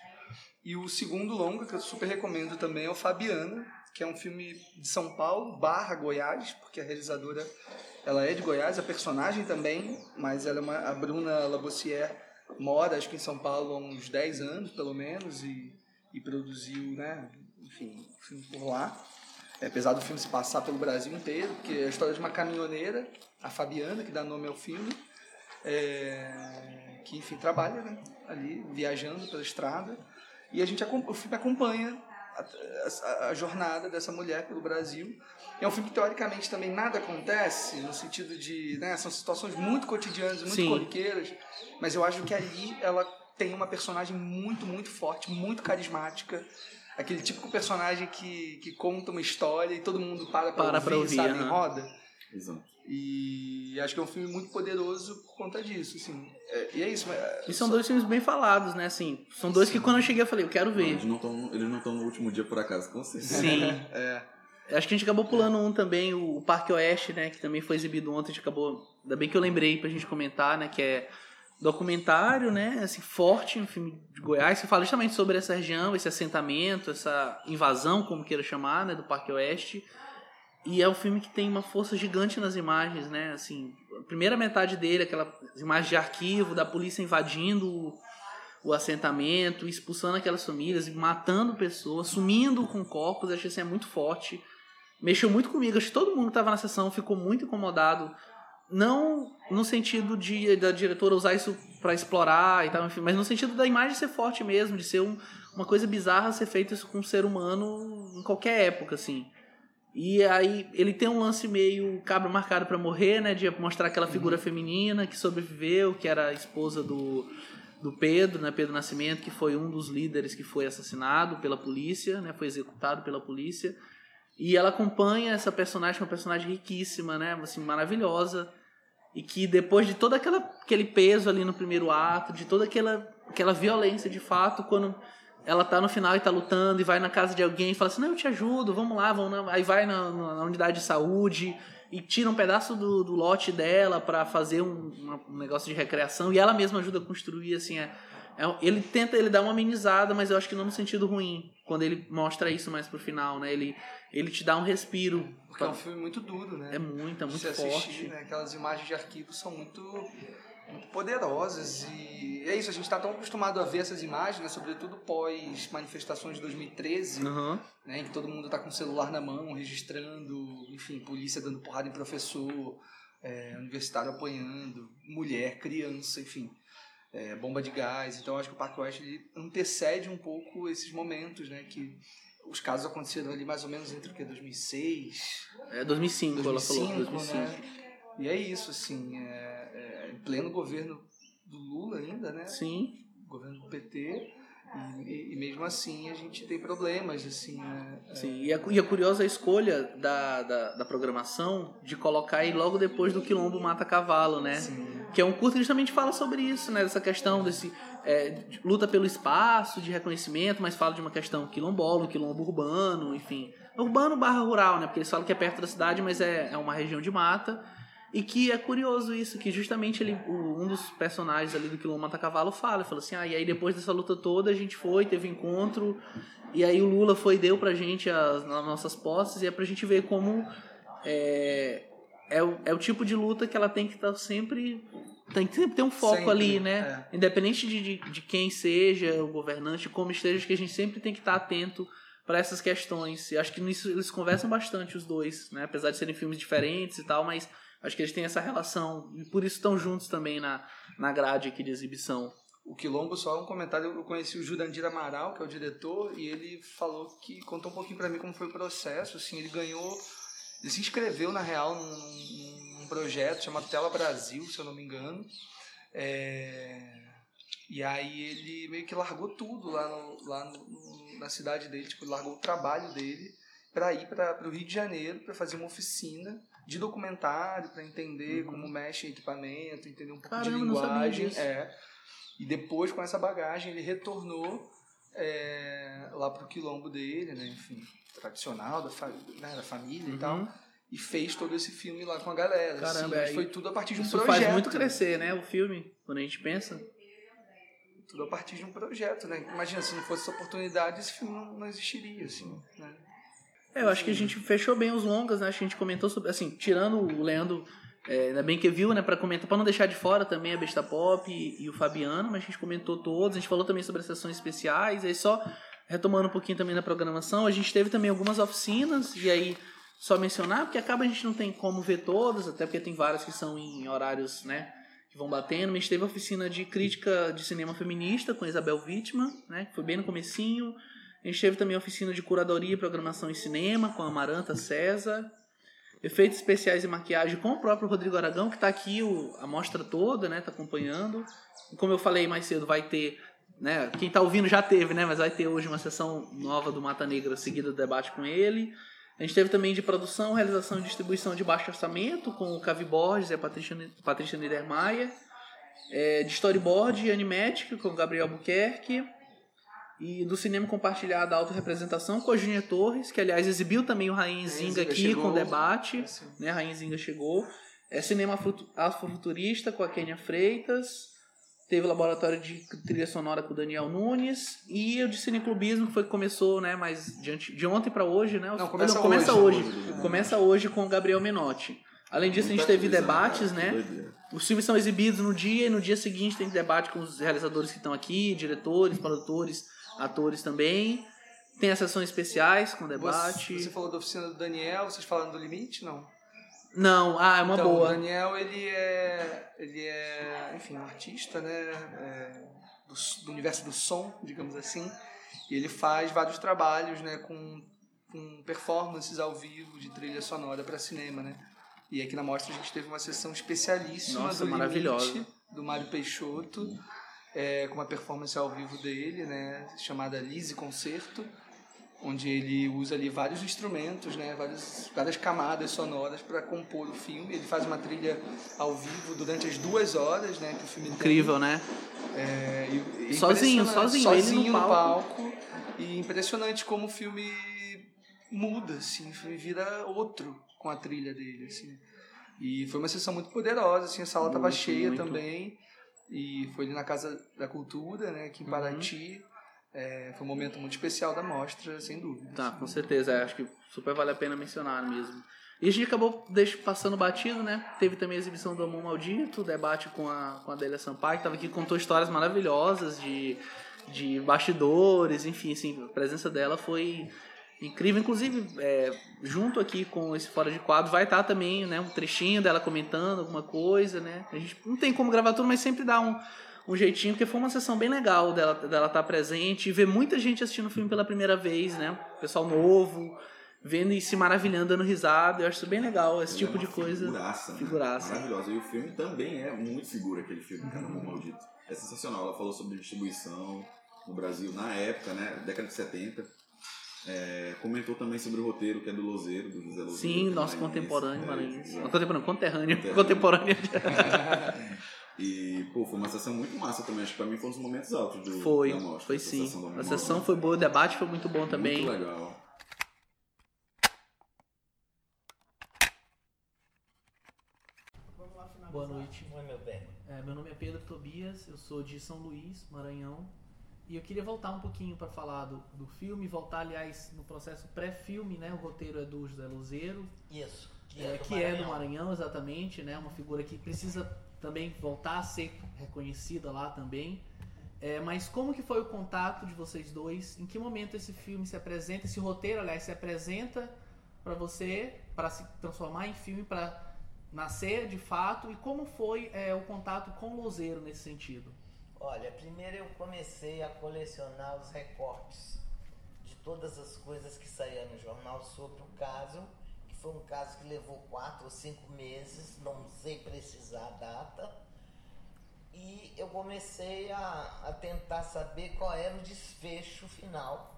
E o segundo longa, que eu super recomendo também, é o Fabiana, que é um filme de São Paulo, barra Goiás, porque a realizadora ela é de Goiás, a personagem também, mas ela é uma, a Bruna Labossière mora, acho que em São Paulo há uns 10 anos, pelo menos, e, e produziu, né, enfim, o filme por lá. É, apesar do filme se passar pelo Brasil inteiro, porque é a história de uma caminhoneira, a Fabiana, que dá nome ao filme, é, que, enfim, trabalha né, ali, viajando pela estrada, e a gente o filme acompanha a, a, a, jornada dessa mulher pelo Brasil. É um filme que teoricamente também nada acontece, no sentido de. Né, são situações muito cotidianas, muito Sim. corriqueiras, mas eu acho que ali ela tem uma personagem muito, muito forte, muito carismática. Aquele típico personagem que, que conta uma história e todo mundo para pra Para ouvir, pra ouvir, sabe, em aham. roda. Exato. E acho que é um filme muito poderoso por conta disso, assim. É, e é isso. Mas, E são dois filmes bem falados, né? Assim, são dois que quando eu cheguei eu falei, eu quero ver. eles não estão eles não estão no último dia por acaso, com certeza. Sim. [laughs] É. Acho que a gente acabou pulando um também, o o Parque Oeste, né? Que também foi exibido ontem. A gente acabou. Ainda bem que eu lembrei pra gente comentar, né? Que é documentário, né? Assim, forte, um filme de Goiás, que fala justamente sobre essa região, esse assentamento, essa invasão, como queira chamar, né? Do Parque Oeste. E é um filme que tem uma força gigante nas imagens, né? Assim, a primeira metade dele, aquelas imagens de arquivo da polícia invadindo o, assentamento, expulsando aquelas famílias, matando pessoas, sumindo com corpos, achei assim, é muito forte. Mexeu muito comigo, acho que todo mundo que estava na sessão ficou muito incomodado. Não no sentido de da diretora usar isso para explorar e tal, enfim, mas no sentido da imagem ser forte mesmo, de ser um, uma coisa bizarra ser feito isso com um ser humano em qualquer época, assim. E aí ele tem um lance meio cabra marcado para morrer, né? De mostrar aquela figura feminina que sobreviveu, que era a esposa do, do Pedro, né? Pedro Nascimento, que foi um dos líderes que foi assassinado pela polícia, né? Foi executado pela polícia. E ela acompanha essa personagem, uma personagem riquíssima, né? Assim, maravilhosa. E que depois de todo aquela, aquele peso ali no primeiro ato, de toda aquela, aquela violência de fato, quando ela tá no final e tá lutando e vai na casa de alguém e fala assim, não, eu te ajudo, vamos lá, vamos. Aí vai na, na- unidade de saúde e tira um pedaço do, do lote dela para fazer um, um negócio de recreação e ela mesma ajuda a construir, assim, é, é- ele tenta, ele dá uma amenizada, mas eu acho que não no sentido ruim, quando ele mostra isso mais pro final, né, ele, ele te dá um respiro. Porque é um filme muito duro, né? É muito, é muito se assistir, forte. né? Aquelas imagens de arquivo são muito muito poderosas e é isso, a gente está tão acostumado a ver essas imagens, né, sobretudo pós manifestações de 2013, Uhum. né, em que todo mundo está com o celular na mão, registrando, enfim, polícia dando porrada em professor, é, universitário apanhando, mulher, criança, enfim, é, bomba de gás. Então acho que o Parque Oeste ele antecede um pouco esses momentos, né, que os casos aconteceram ali mais ou menos entre o que 2006, É 2005, ela falou. 2005, 2005. né? E é isso, assim, é, pleno governo do Lula ainda, né? Sim. Governo do PT. E, e- mesmo assim a gente tem problemas, assim, né? Sim, e é, e é curiosa a escolha da, da, da programação de colocar aí logo depois do Quilombo Mata Cavalo, né? Sim. Que é um curso que justamente fala sobre isso, né? Dessa questão desse é, de luta pelo espaço, de reconhecimento, mas fala de uma questão quilombola, quilombo urbano, enfim. Urbano barra rural, né? Porque eles falam que é perto da cidade, mas é, é uma região de mata. E que é curioso isso, que justamente ele, um dos personagens ali do Quilombo Mata Cavalo fala, fala assim, ah, e aí depois dessa luta toda a gente foi, teve encontro, e aí o Lula foi deu pra gente as, as nossas posses, e é pra gente ver como é, é, o, é o tipo de luta que ela tem que estar sempre. Tem que sempre ter um foco Sempre, ali, né? Independente de, de, de quem seja o governante, como esteja, que a gente sempre tem que estar atento para essas questões. E acho que nisso eles conversam bastante, os dois, né? Apesar de serem filmes diferentes e tal, mas acho que eles têm essa relação. E por isso estão juntos também na, na grade aqui de exibição. O Quilombo, só um comentário, eu conheci o Jurandir Amaral, que é o diretor, e ele falou que contou um pouquinho pra mim como foi o processo, assim, ele ganhou, ele se inscreveu, na real, num, num- projeto chamado Tela Brasil, se eu não me engano, É, e aí ele meio que largou tudo lá, no- lá no- na cidade dele, tipo, largou o trabalho dele para ir para o Rio de Janeiro para fazer uma oficina de documentário, para entender como mexe em equipamento, entender um pouco Caramba, de linguagem. É. E depois, com essa bagagem, ele retornou é, lá pro quilombo dele, né? Enfim, tradicional da, fa- né, da família e tal. Uhum. E fez todo esse filme lá com a galera. assim, Caramba, é, foi tudo a partir de um Isso projeto. faz muito crescer, né? O filme, quando a gente pensa. Tudo a partir de um projeto, né? Imagina, se não fosse essa oportunidade, esse filme não, não existiria, assim, né? É, eu acho que a gente fechou bem os longas, né? Acho que a gente comentou sobre, assim, tirando o Leandro, é, ainda bem que viu, né, pra comentar, pra não deixar de fora também a Besta Pop e, e o Fabiano, mas a gente comentou todos, a gente falou também sobre as sessões especiais, aí só retomando um pouquinho também da programação, a gente teve também algumas oficinas, e aí só mencionar, porque acaba a gente não tem como ver todas, até porque tem várias que são em horários, né, que vão batendo, mas teve a oficina de crítica de cinema feminista com Isabel Wittmann, né, que foi bem no comecinho, a gente teve também a oficina de curadoria e programação em cinema com a Amaranta César. Efeitos especiais e maquiagem com o próprio Rodrigo Aragão, que está aqui o, a mostra toda, né? Tá acompanhando. E como eu falei mais cedo, vai ter. Né, quem está ouvindo já teve, né? Mas vai ter hoje uma sessão nova do Mata Negra seguida do debate com ele. A gente teve também de produção, realização e distribuição de baixo orçamento com o Cavi Borges e a Patrícia, Patrícia Niedermayer. É, de storyboard e animatic com o Gabriel Buquerque e do cinema compartilhado autorrepresentação com a Júnior Torres, que aliás exibiu também o Rainha Zinga Zinga aqui chegou. com debate, Assim. né? Rainha Zinga chegou. É cinema futu- afrofuturista com a Kênia Freitas. Teve o laboratório de trilha sonora com o Daniel Nunes e o de cineclubismo que foi que começou, né, mais de, de ontem para hoje, né? Não, começa começa hoje. hoje. Começa hoje com o Gabriel Menotti. Além disso, a gente teve debates, né? Os filmes são exibidos no dia e no dia seguinte tem debate com os realizadores que estão aqui, diretores, produtores, atores também. Tem as sessões especiais com debate. Você, você falou da oficina do Daniel, vocês falaram do limite? Não. Não, ah, é uma então, O boa. Daniel, ele é, ele é, enfim, um artista, né, é, do, do universo do som, digamos assim, e ele faz vários trabalhos, né, com, com performances ao vivo de trilha sonora para cinema, né. E aqui na mostra a gente teve uma sessão especialíssima Nossa, do maravilhosa. Limite, do Mário Peixoto, é, com uma performance ao vivo dele, né, chamada Lise Concerto, onde ele usa ali vários instrumentos, né, várias, várias camadas sonoras para compor o filme. Ele faz uma trilha ao vivo durante as duas horas, né, que o filme Incrível, né? tem. É, e- e Sozinho, impressionante. sozinho, ele sozinho no no palco. palco. E impressionante como o filme muda, assim, o filme vira outro com a trilha dele, assim. E foi uma sessão muito poderosa, assim, a sala estava cheia muito. também. E foi ali na Casa da Cultura, né, aqui em Uhum. Paraty. é, foi um momento muito especial da mostra, sem dúvida. Tá, com certeza. É, acho que super vale a pena mencionar mesmo. E a gente acabou passando batido, né? Teve também a exibição do Amor Maldito, o debate com a, com a Adélia Sampaio, que estava aqui contou histórias maravilhosas de, de bastidores, enfim, assim, a presença dela foi incrível. Inclusive, é, junto aqui com esse Fora de Quadro, vai estar também né, um trechinho dela comentando alguma coisa, né? A gente não tem como gravar tudo, mas sempre dá um, um jeitinho, porque foi uma sessão bem legal dela dela estar presente e ver muita gente assistindo o filme pela primeira vez, né? Pessoal novo vendo e se maravilhando, dando risada. Eu acho isso bem legal, esse Ela tipo é de coisa. Figuraça, né? Figuraça. Maravilhosa. E o filme também é muito figura, aquele filme, cara, Amor Maldito. É sensacional. Ela falou sobre distribuição no Brasil na época, né? Década de 70. É, comentou também sobre o roteiro que é do Lozeiro, do José Lozeiro. Sim, é nosso maranhense. contemporâneo É, maranhense. exato. Contemporâneo, conterrâneo. Contemporâneo. [laughs] E, pô, foi uma sessão muito massa também. Acho que pra mim foi um dos momentos altos do, Foi, da mostra. foi sim. sessão A sessão foi boa, o debate foi muito bom também. Muito legal. Boa noite. Oi, meu bem. É, meu nome é Pedro Tobias, eu sou de São Luís, Maranhão. E eu queria voltar um pouquinho para falar do, do filme, voltar, aliás, no processo pré-filme, né? O roteiro é do José Luzeiro, Isso. Que é, é, do que é do Maranhão. Exatamente, né? Uma figura que precisa também voltar a ser reconhecida lá também. É, mas como que foi o contato de vocês dois? Em que momento esse filme se apresenta, esse roteiro, aliás, se apresenta para você, para se transformar em filme, para nascer de fato? E como foi é, o contato com o Lozeiro nesse sentido? Olha, primeiro eu comecei a colecionar os recortes de todas as coisas que saíam no jornal sobre o caso, que foi um caso que levou quatro ou cinco meses, não sei precisar a data. E eu comecei a, a tentar saber qual era o desfecho final.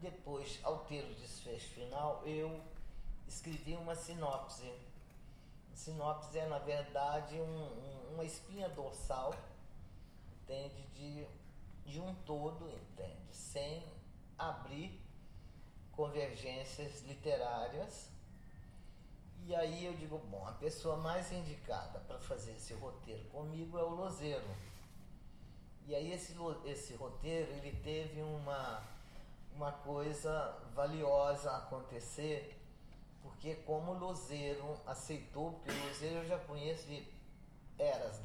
Depois, ao ter o desfecho final, eu escrevi uma sinopse. Sinopse é, na verdade, um- um- uma espinha dorsal, entende? De, de um todo, entende? Sem abrir convergências literárias. E aí eu digo, bom, a pessoa mais indicada para fazer esse roteiro comigo é o Lozeiro. E aí esse, esse roteiro, ele teve uma, uma coisa valiosa acontecer, porque como o Lozeiro aceitou, porque o Lozeiro eu já conheço de eras.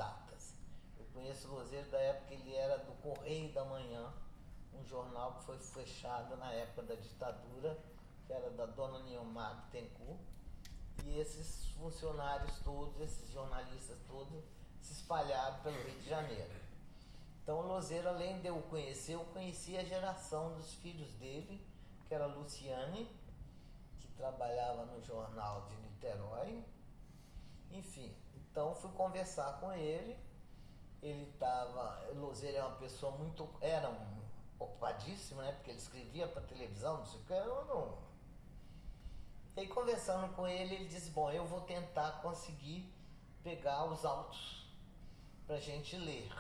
Conheço o Lozeiro da época que ele era do Correio da Manhã, um jornal que foi fechado na época da ditadura, que era da dona Niomar Bittencourt. E esses funcionários todos, esses jornalistas todos, se espalharam pelo Rio de Janeiro. Então o Lozeiro, além de eu conhecer, eu conheci a geração dos filhos dele, que era a Luciane, que trabalhava no jornal de Niterói. Enfim, então fui conversar com ele. Ele estava. O Lozeiro é uma pessoa muito. Era um ocupadíssimo, né? Porque ele escrevia para televisão, não sei o que. Eu não. E aí, conversando com ele, ele disse: Bom, eu vou tentar conseguir pegar os autos para gente ler.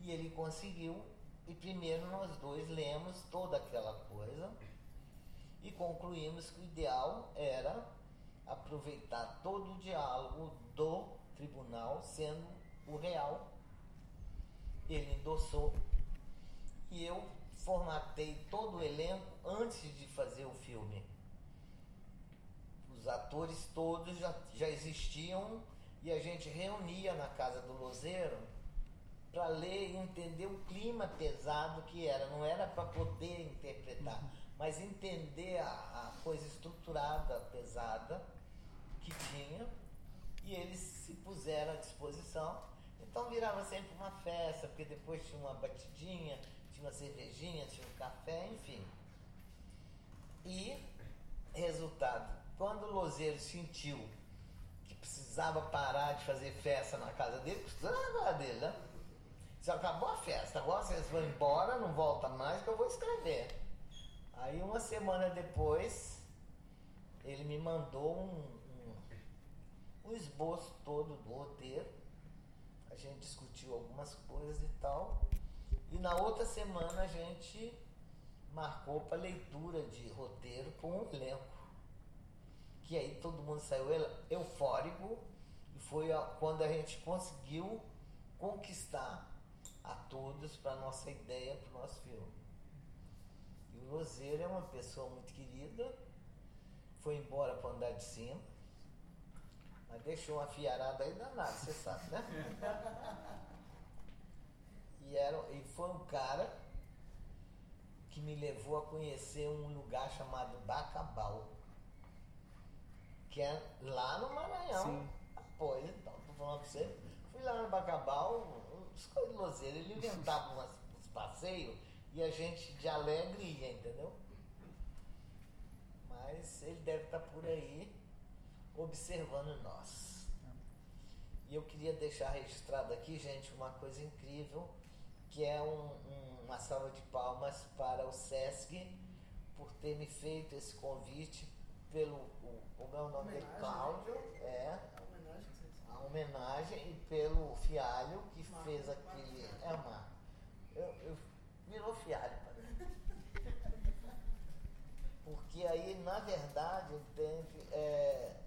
E ele conseguiu. E primeiro nós dois lemos toda aquela coisa e concluímos que o ideal era aproveitar todo o diálogo do tribunal sendo o real. Ele endossou e eu formatei todo o elenco antes de fazer o filme. Os atores todos já, já existiam e a gente reunia na casa do Lozeiro para ler e entender o clima pesado que era. Não era para poder interpretar, mas entender a, a coisa estruturada, pesada que tinha. E eles se puseram à disposição. Então virava sempre uma festa, porque depois tinha uma batidinha, tinha uma cervejinha, tinha um café, enfim. E, resultado, quando o Lozeiro sentiu que precisava parar de fazer festa na casa dele, precisava na casa dele, né? Já acabou a festa, agora vocês vão embora, não volta mais que eu vou escrever. Aí uma semana depois, ele me mandou um, um, um esboço todo do roteiro. Gente discutiu algumas coisas e tal. E na outra semana a gente marcou para leitura de roteiro com um elenco. Que aí todo mundo saiu eu- eufórico e foi quando a gente conseguiu conquistar a todos para nossa ideia, para o nosso filme. E o Lozeiro é uma pessoa muito querida, foi embora para andar de cima, mas deixou uma fiarada aí danada, você sabe, né? E, era, e foi um cara que me levou a conhecer um lugar chamado Bacabal, que é lá no Maranhão. Sim. Pô, então, tô falando pra você, fui lá no Bacabal, os coiloseiros, ele inventava umas, uns passeios e a gente de alegre ia, entendeu? Mas ele deve estar por aí observando nós. E eu queria deixar registrado aqui, gente, uma coisa incrível, que é um- um- uma salva de palmas para o Sesc por ter me feito esse convite pelo o, é o nome dele? Cláudio, é, a homenagem e pelo Fialho que fez aquele. É uma. Eu, eu, virou Fialho, padre. [laughs] Porque aí, na verdade, entende, é,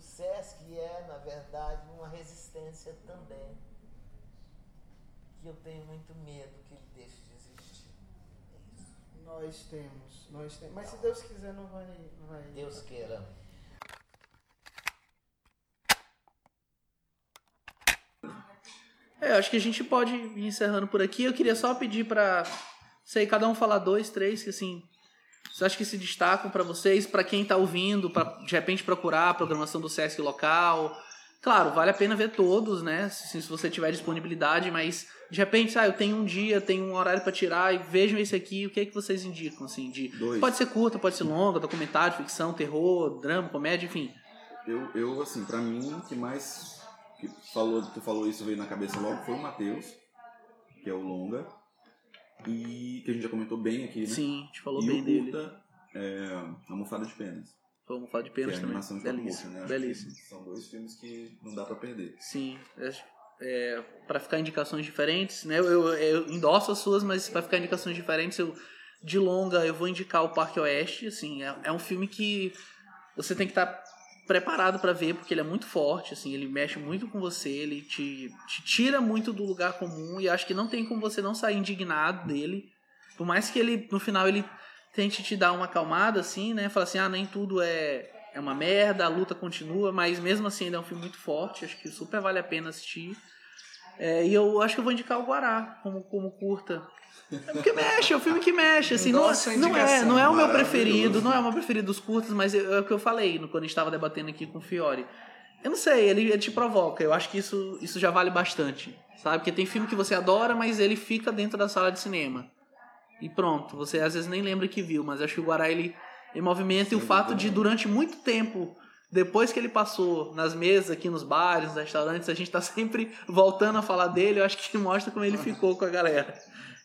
o SESC é, na verdade, uma resistência também. Que eu tenho muito medo que ele deixe de existir. É isso. Nós temos, nós temos. Mas se Deus quiser, não vai. Não vai Deus queira. É, acho que a gente pode ir encerrando por aqui. Eu queria só pedir pra, sei, cada um falar dois, três, que assim, vocês acham que se destacam pra vocês, pra quem tá ouvindo, pra de repente procurar a programação do Sesc local. Claro, vale a pena ver todos, né? Se, se você tiver disponibilidade, mas de repente, ah, eu tenho um dia, tenho um horário pra tirar e vejam esse aqui, o que é que vocês indicam, assim, de... Dois. Pode ser curta, pode ser longa, documentário, ficção, terror, drama, comédia, enfim. Eu, eu assim, pra mim, o que mais que falou, tu falou isso veio na cabeça logo foi o Matheus, que é o longa. E que a gente já comentou bem aqui, né? Sim, a gente falou e bem o dele. curta é Almofada de Penas. Vamos falar de Que penas é a também. animação stop Belíssimo, motion, né? Que belíssimo. São dois filmes que não dá pra perder. Sim, é, para ficar indicações diferentes, né? Eu, eu, eu endosso as suas, mas para ficar indicações diferentes, eu de longa eu vou indicar o Parque Oeste, assim, é, é um filme que você tem que estar preparado para ver porque ele é muito forte, assim, ele mexe muito com você, ele te, te tira muito do lugar comum e acho que não tem como você não sair indignado dele, por mais que ele no final ele tente te dar uma acalmada, assim, né? Fala assim, ah, nem tudo é é uma merda, a luta continua, mas mesmo assim ainda é um filme muito forte, acho que super vale a pena assistir. É, e eu acho que eu vou indicar o Guará como, como curta. É porque mexe, é um filme que mexe, assim, não, a não é, não é o meu preferido, não é o meu preferido dos curtas, mas é, é o que eu falei quando a gente estava debatendo aqui com o Fiore. Eu não sei, ele, ele te provoca, eu acho que isso, isso já vale bastante, sabe? Porque tem filme que você adora, mas ele fica dentro da sala de cinema. E pronto, você às vezes nem lembra que viu, mas acho que o Guará ele, ele movimenta e o fato de durante muito tempo, depois que ele passou nas mesas aqui nos bares, nos restaurantes, a gente tá [laughs] sempre voltando a falar dele, eu acho que mostra como ele ficou com a galera.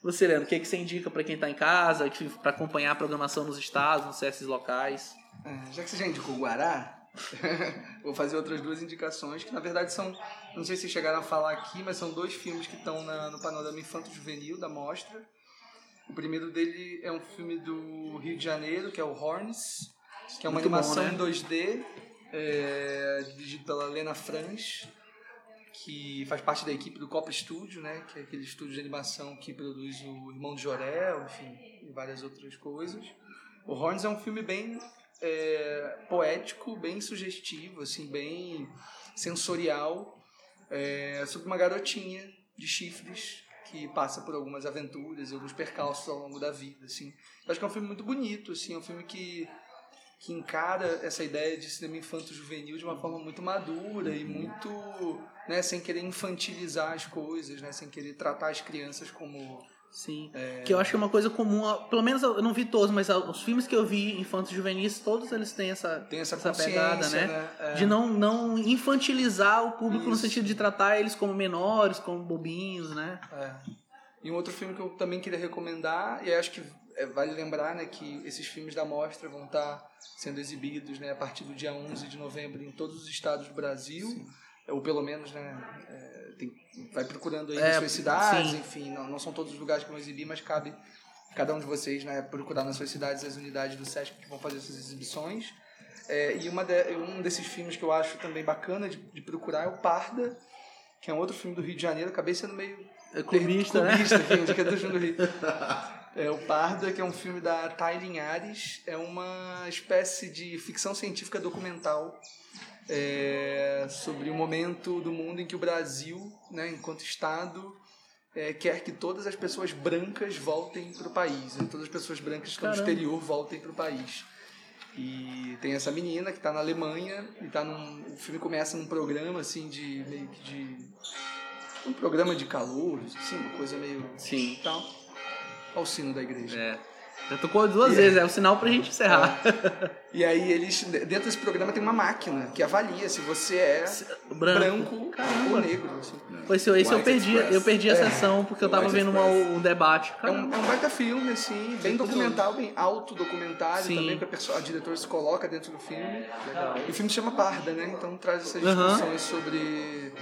Você, Leandro, o que, que você indica para quem tá em casa, para acompanhar a programação nos estados, nos CS locais? É, já que você já indicou o Guará, [laughs] vou fazer outras duas indicações, que na verdade são, não sei se chegaram a falar aqui, mas são dois filmes que estão no panorama infanto-juvenil da mostra. O primeiro dele é um filme do Rio de Janeiro, que é o Horns, que é uma Muito bom, animação né? em 2D, é, dirigido pela Lena Franz, que faz parte da equipe do Copa Studio, né, que é aquele estúdio de animação que produz o Irmão de Jorel, enfim, e várias outras coisas. O Horns é um filme bem é, poético, bem sugestivo, assim, bem sensorial, é, sobre uma garotinha de chifres que passa por algumas aventuras, alguns percalços ao longo da vida, assim. Eu acho que é um filme muito bonito, assim, é um filme que que encara essa ideia de cinema infanto-juvenil de uma forma muito madura e muito, né, sem querer infantilizar as coisas, né, sem querer tratar as crianças como Sim. Que eu acho que é uma coisa comum, pelo menos eu não vi todos, mas os filmes que eu vi infantos juvenis, todos eles têm essa, tem essa, essa pegada, né? né? É. De não, não infantilizar o público no Isso. sentido de tratar eles como menores, como bobinhos, né? É. E um outro filme que eu também queria recomendar, e acho que é, vale lembrar né, que esses filmes da mostra vão estar sendo exibidos né, a partir do dia 11 de novembro em todos os estados do Brasil, ou pelo menos né, é, tem- vai procurando aí É, nas suas cidades, sim. enfim, não, não são todos os lugares que vão exibir, mas cabe cada um de vocês né, procurar nas suas cidades as unidades do SESC que vão fazer essas exibições. É, e uma de- um desses filmes que eu acho também bacana de, de procurar é o Parda, que é um outro filme do Rio de Janeiro, acabei sendo meio É clubista, né? clubista, que é do Jungle Rio. [laughs] É o Parda, que é um filme da Taylin Ares. É uma espécie de ficção científica documental é, sobre o momento do mundo em que o Brasil, né, enquanto Estado, é, quer que todas as pessoas brancas voltem para o país. Né? Todas as pessoas brancas que estão no exterior voltem para o país. E tem essa menina que está na Alemanha e tá num, o filme começa num programa assim de meio que de um programa de calor, assim, uma coisa meio Sim. tal. Ao sino da igreja. É. Já tocou duas vezes, é o sinal pra gente encerrar. E aí eles dentro desse programa tem uma máquina que avalia se você é Branco. branco, Caramba. ou negro. assim. Foi esse, esse eu perdi, Express. eu perdi a É. sessão porque eu tava White vendo uma- um debate. É um, é um baita filme, assim, bem documental, bem autodocumentário Sim. também, porque a, pessoa, a diretora se coloca dentro do filme. E o filme se chama Parda, né? Então traz essas discussões sobre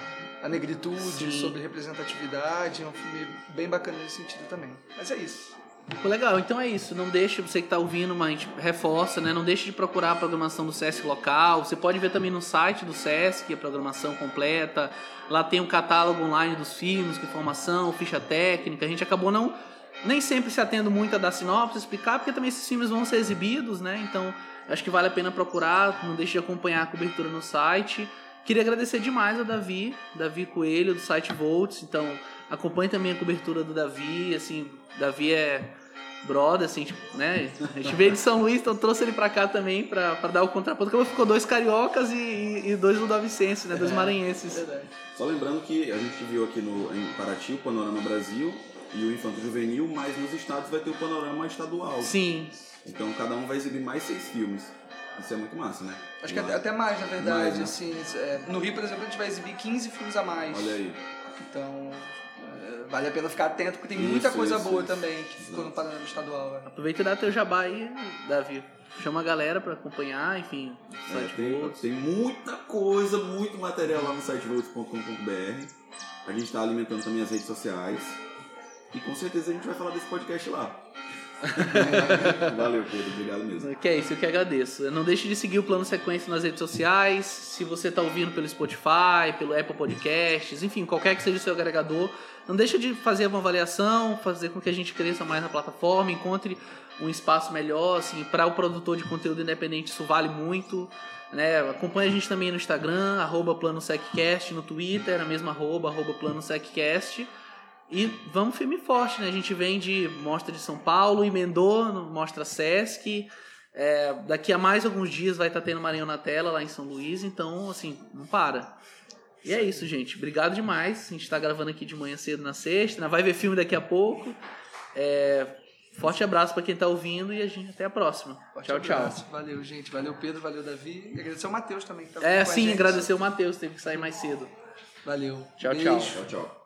a negritude, Sim. sobre representatividade. É um filme bem bacana nesse sentido também. Mas é isso. Ficou legal. Então é isso. Não deixe, você que tá ouvindo, mas a gente reforça, né? Não deixe de procurar a programação do Sesc local. Você pode ver também no site do Sesc a programação completa. Lá tem um catálogo online dos filmes, com informação, ficha técnica. A gente acabou não nem sempre se atendo muito a dar sinopse, explicar, porque também esses filmes vão ser exibidos, né? Então acho que vale a pena procurar. Não deixe de acompanhar a cobertura no site. Queria agradecer demais a Davi, Davi Coelho, do site Volts. Então, acompanhe também a cobertura do Davi. Assim, Davi é brother, assim, tipo, né? A gente veio de São Luís, então trouxe ele pra cá também pra, pra dar o contraponto. Como ficou dois cariocas e, e, dois ludovicenses, né? Dois maranhenses. Verdade. Só lembrando que a gente viu aqui no, em Paraty o Panorama Brasil e o Infanto Juvenil, mas nos estados vai ter o Panorama estadual. Sim, Então cada um vai exibir mais seis filmes. Isso é muito massa, né? Acho que até, até mais, na verdade. Mais, né? assim, é, no Rio, por exemplo, a gente vai exibir 15 filmes a mais. Olha aí. Então, é, vale a pena ficar atento, porque tem Isso, muita coisa isso, boa isso. também que ficou no panorama estadual. né? aproveita e dá teu jabá aí, Davi. Chama a galera pra acompanhar, enfim. É, tem, tem muita coisa, muito material lá no site volts.com.br. A gente está alimentando também as redes sociais. E com certeza a gente vai falar desse podcast lá. [laughs] Valeu, Pedro. Obrigado mesmo. Que é isso, eu que agradeço. Não deixe de seguir o Plano Sequência nas redes sociais. Se você está ouvindo pelo Spotify, pelo Apple Podcasts, enfim, qualquer que seja o seu agregador, não deixe de fazer uma avaliação, fazer com que a gente cresça mais na plataforma, encontre um espaço melhor, assim, para o produtor de conteúdo independente isso vale muito. Né? Acompanhe a gente também no Instagram, arroba PlanoSecCast, no Twitter, a mesma arroba, arroba PlanoSecCast. E vamos firme e forte, né? A gente vem de Mostra de São Paulo, emendou Mostra Sesc. É, daqui a mais alguns dias vai estar tendo Maranhão na tela lá em São Luís, então, assim, não para. E é isso, gente. Obrigado demais. A gente está gravando aqui de manhã cedo na sexta. né? Vai ver filme daqui a pouco. É, forte abraço para quem tá ouvindo e a gente até a próxima. Forte tchau, tchau. abraço. Valeu, gente. Valeu, Pedro. Valeu, Davi. E agradecer ao Matheus também. Que tá É, com a sim, gente. agradecer o Matheus, teve que sair mais cedo. Valeu. Tchau, Beijo. tchau. Tchau, tchau.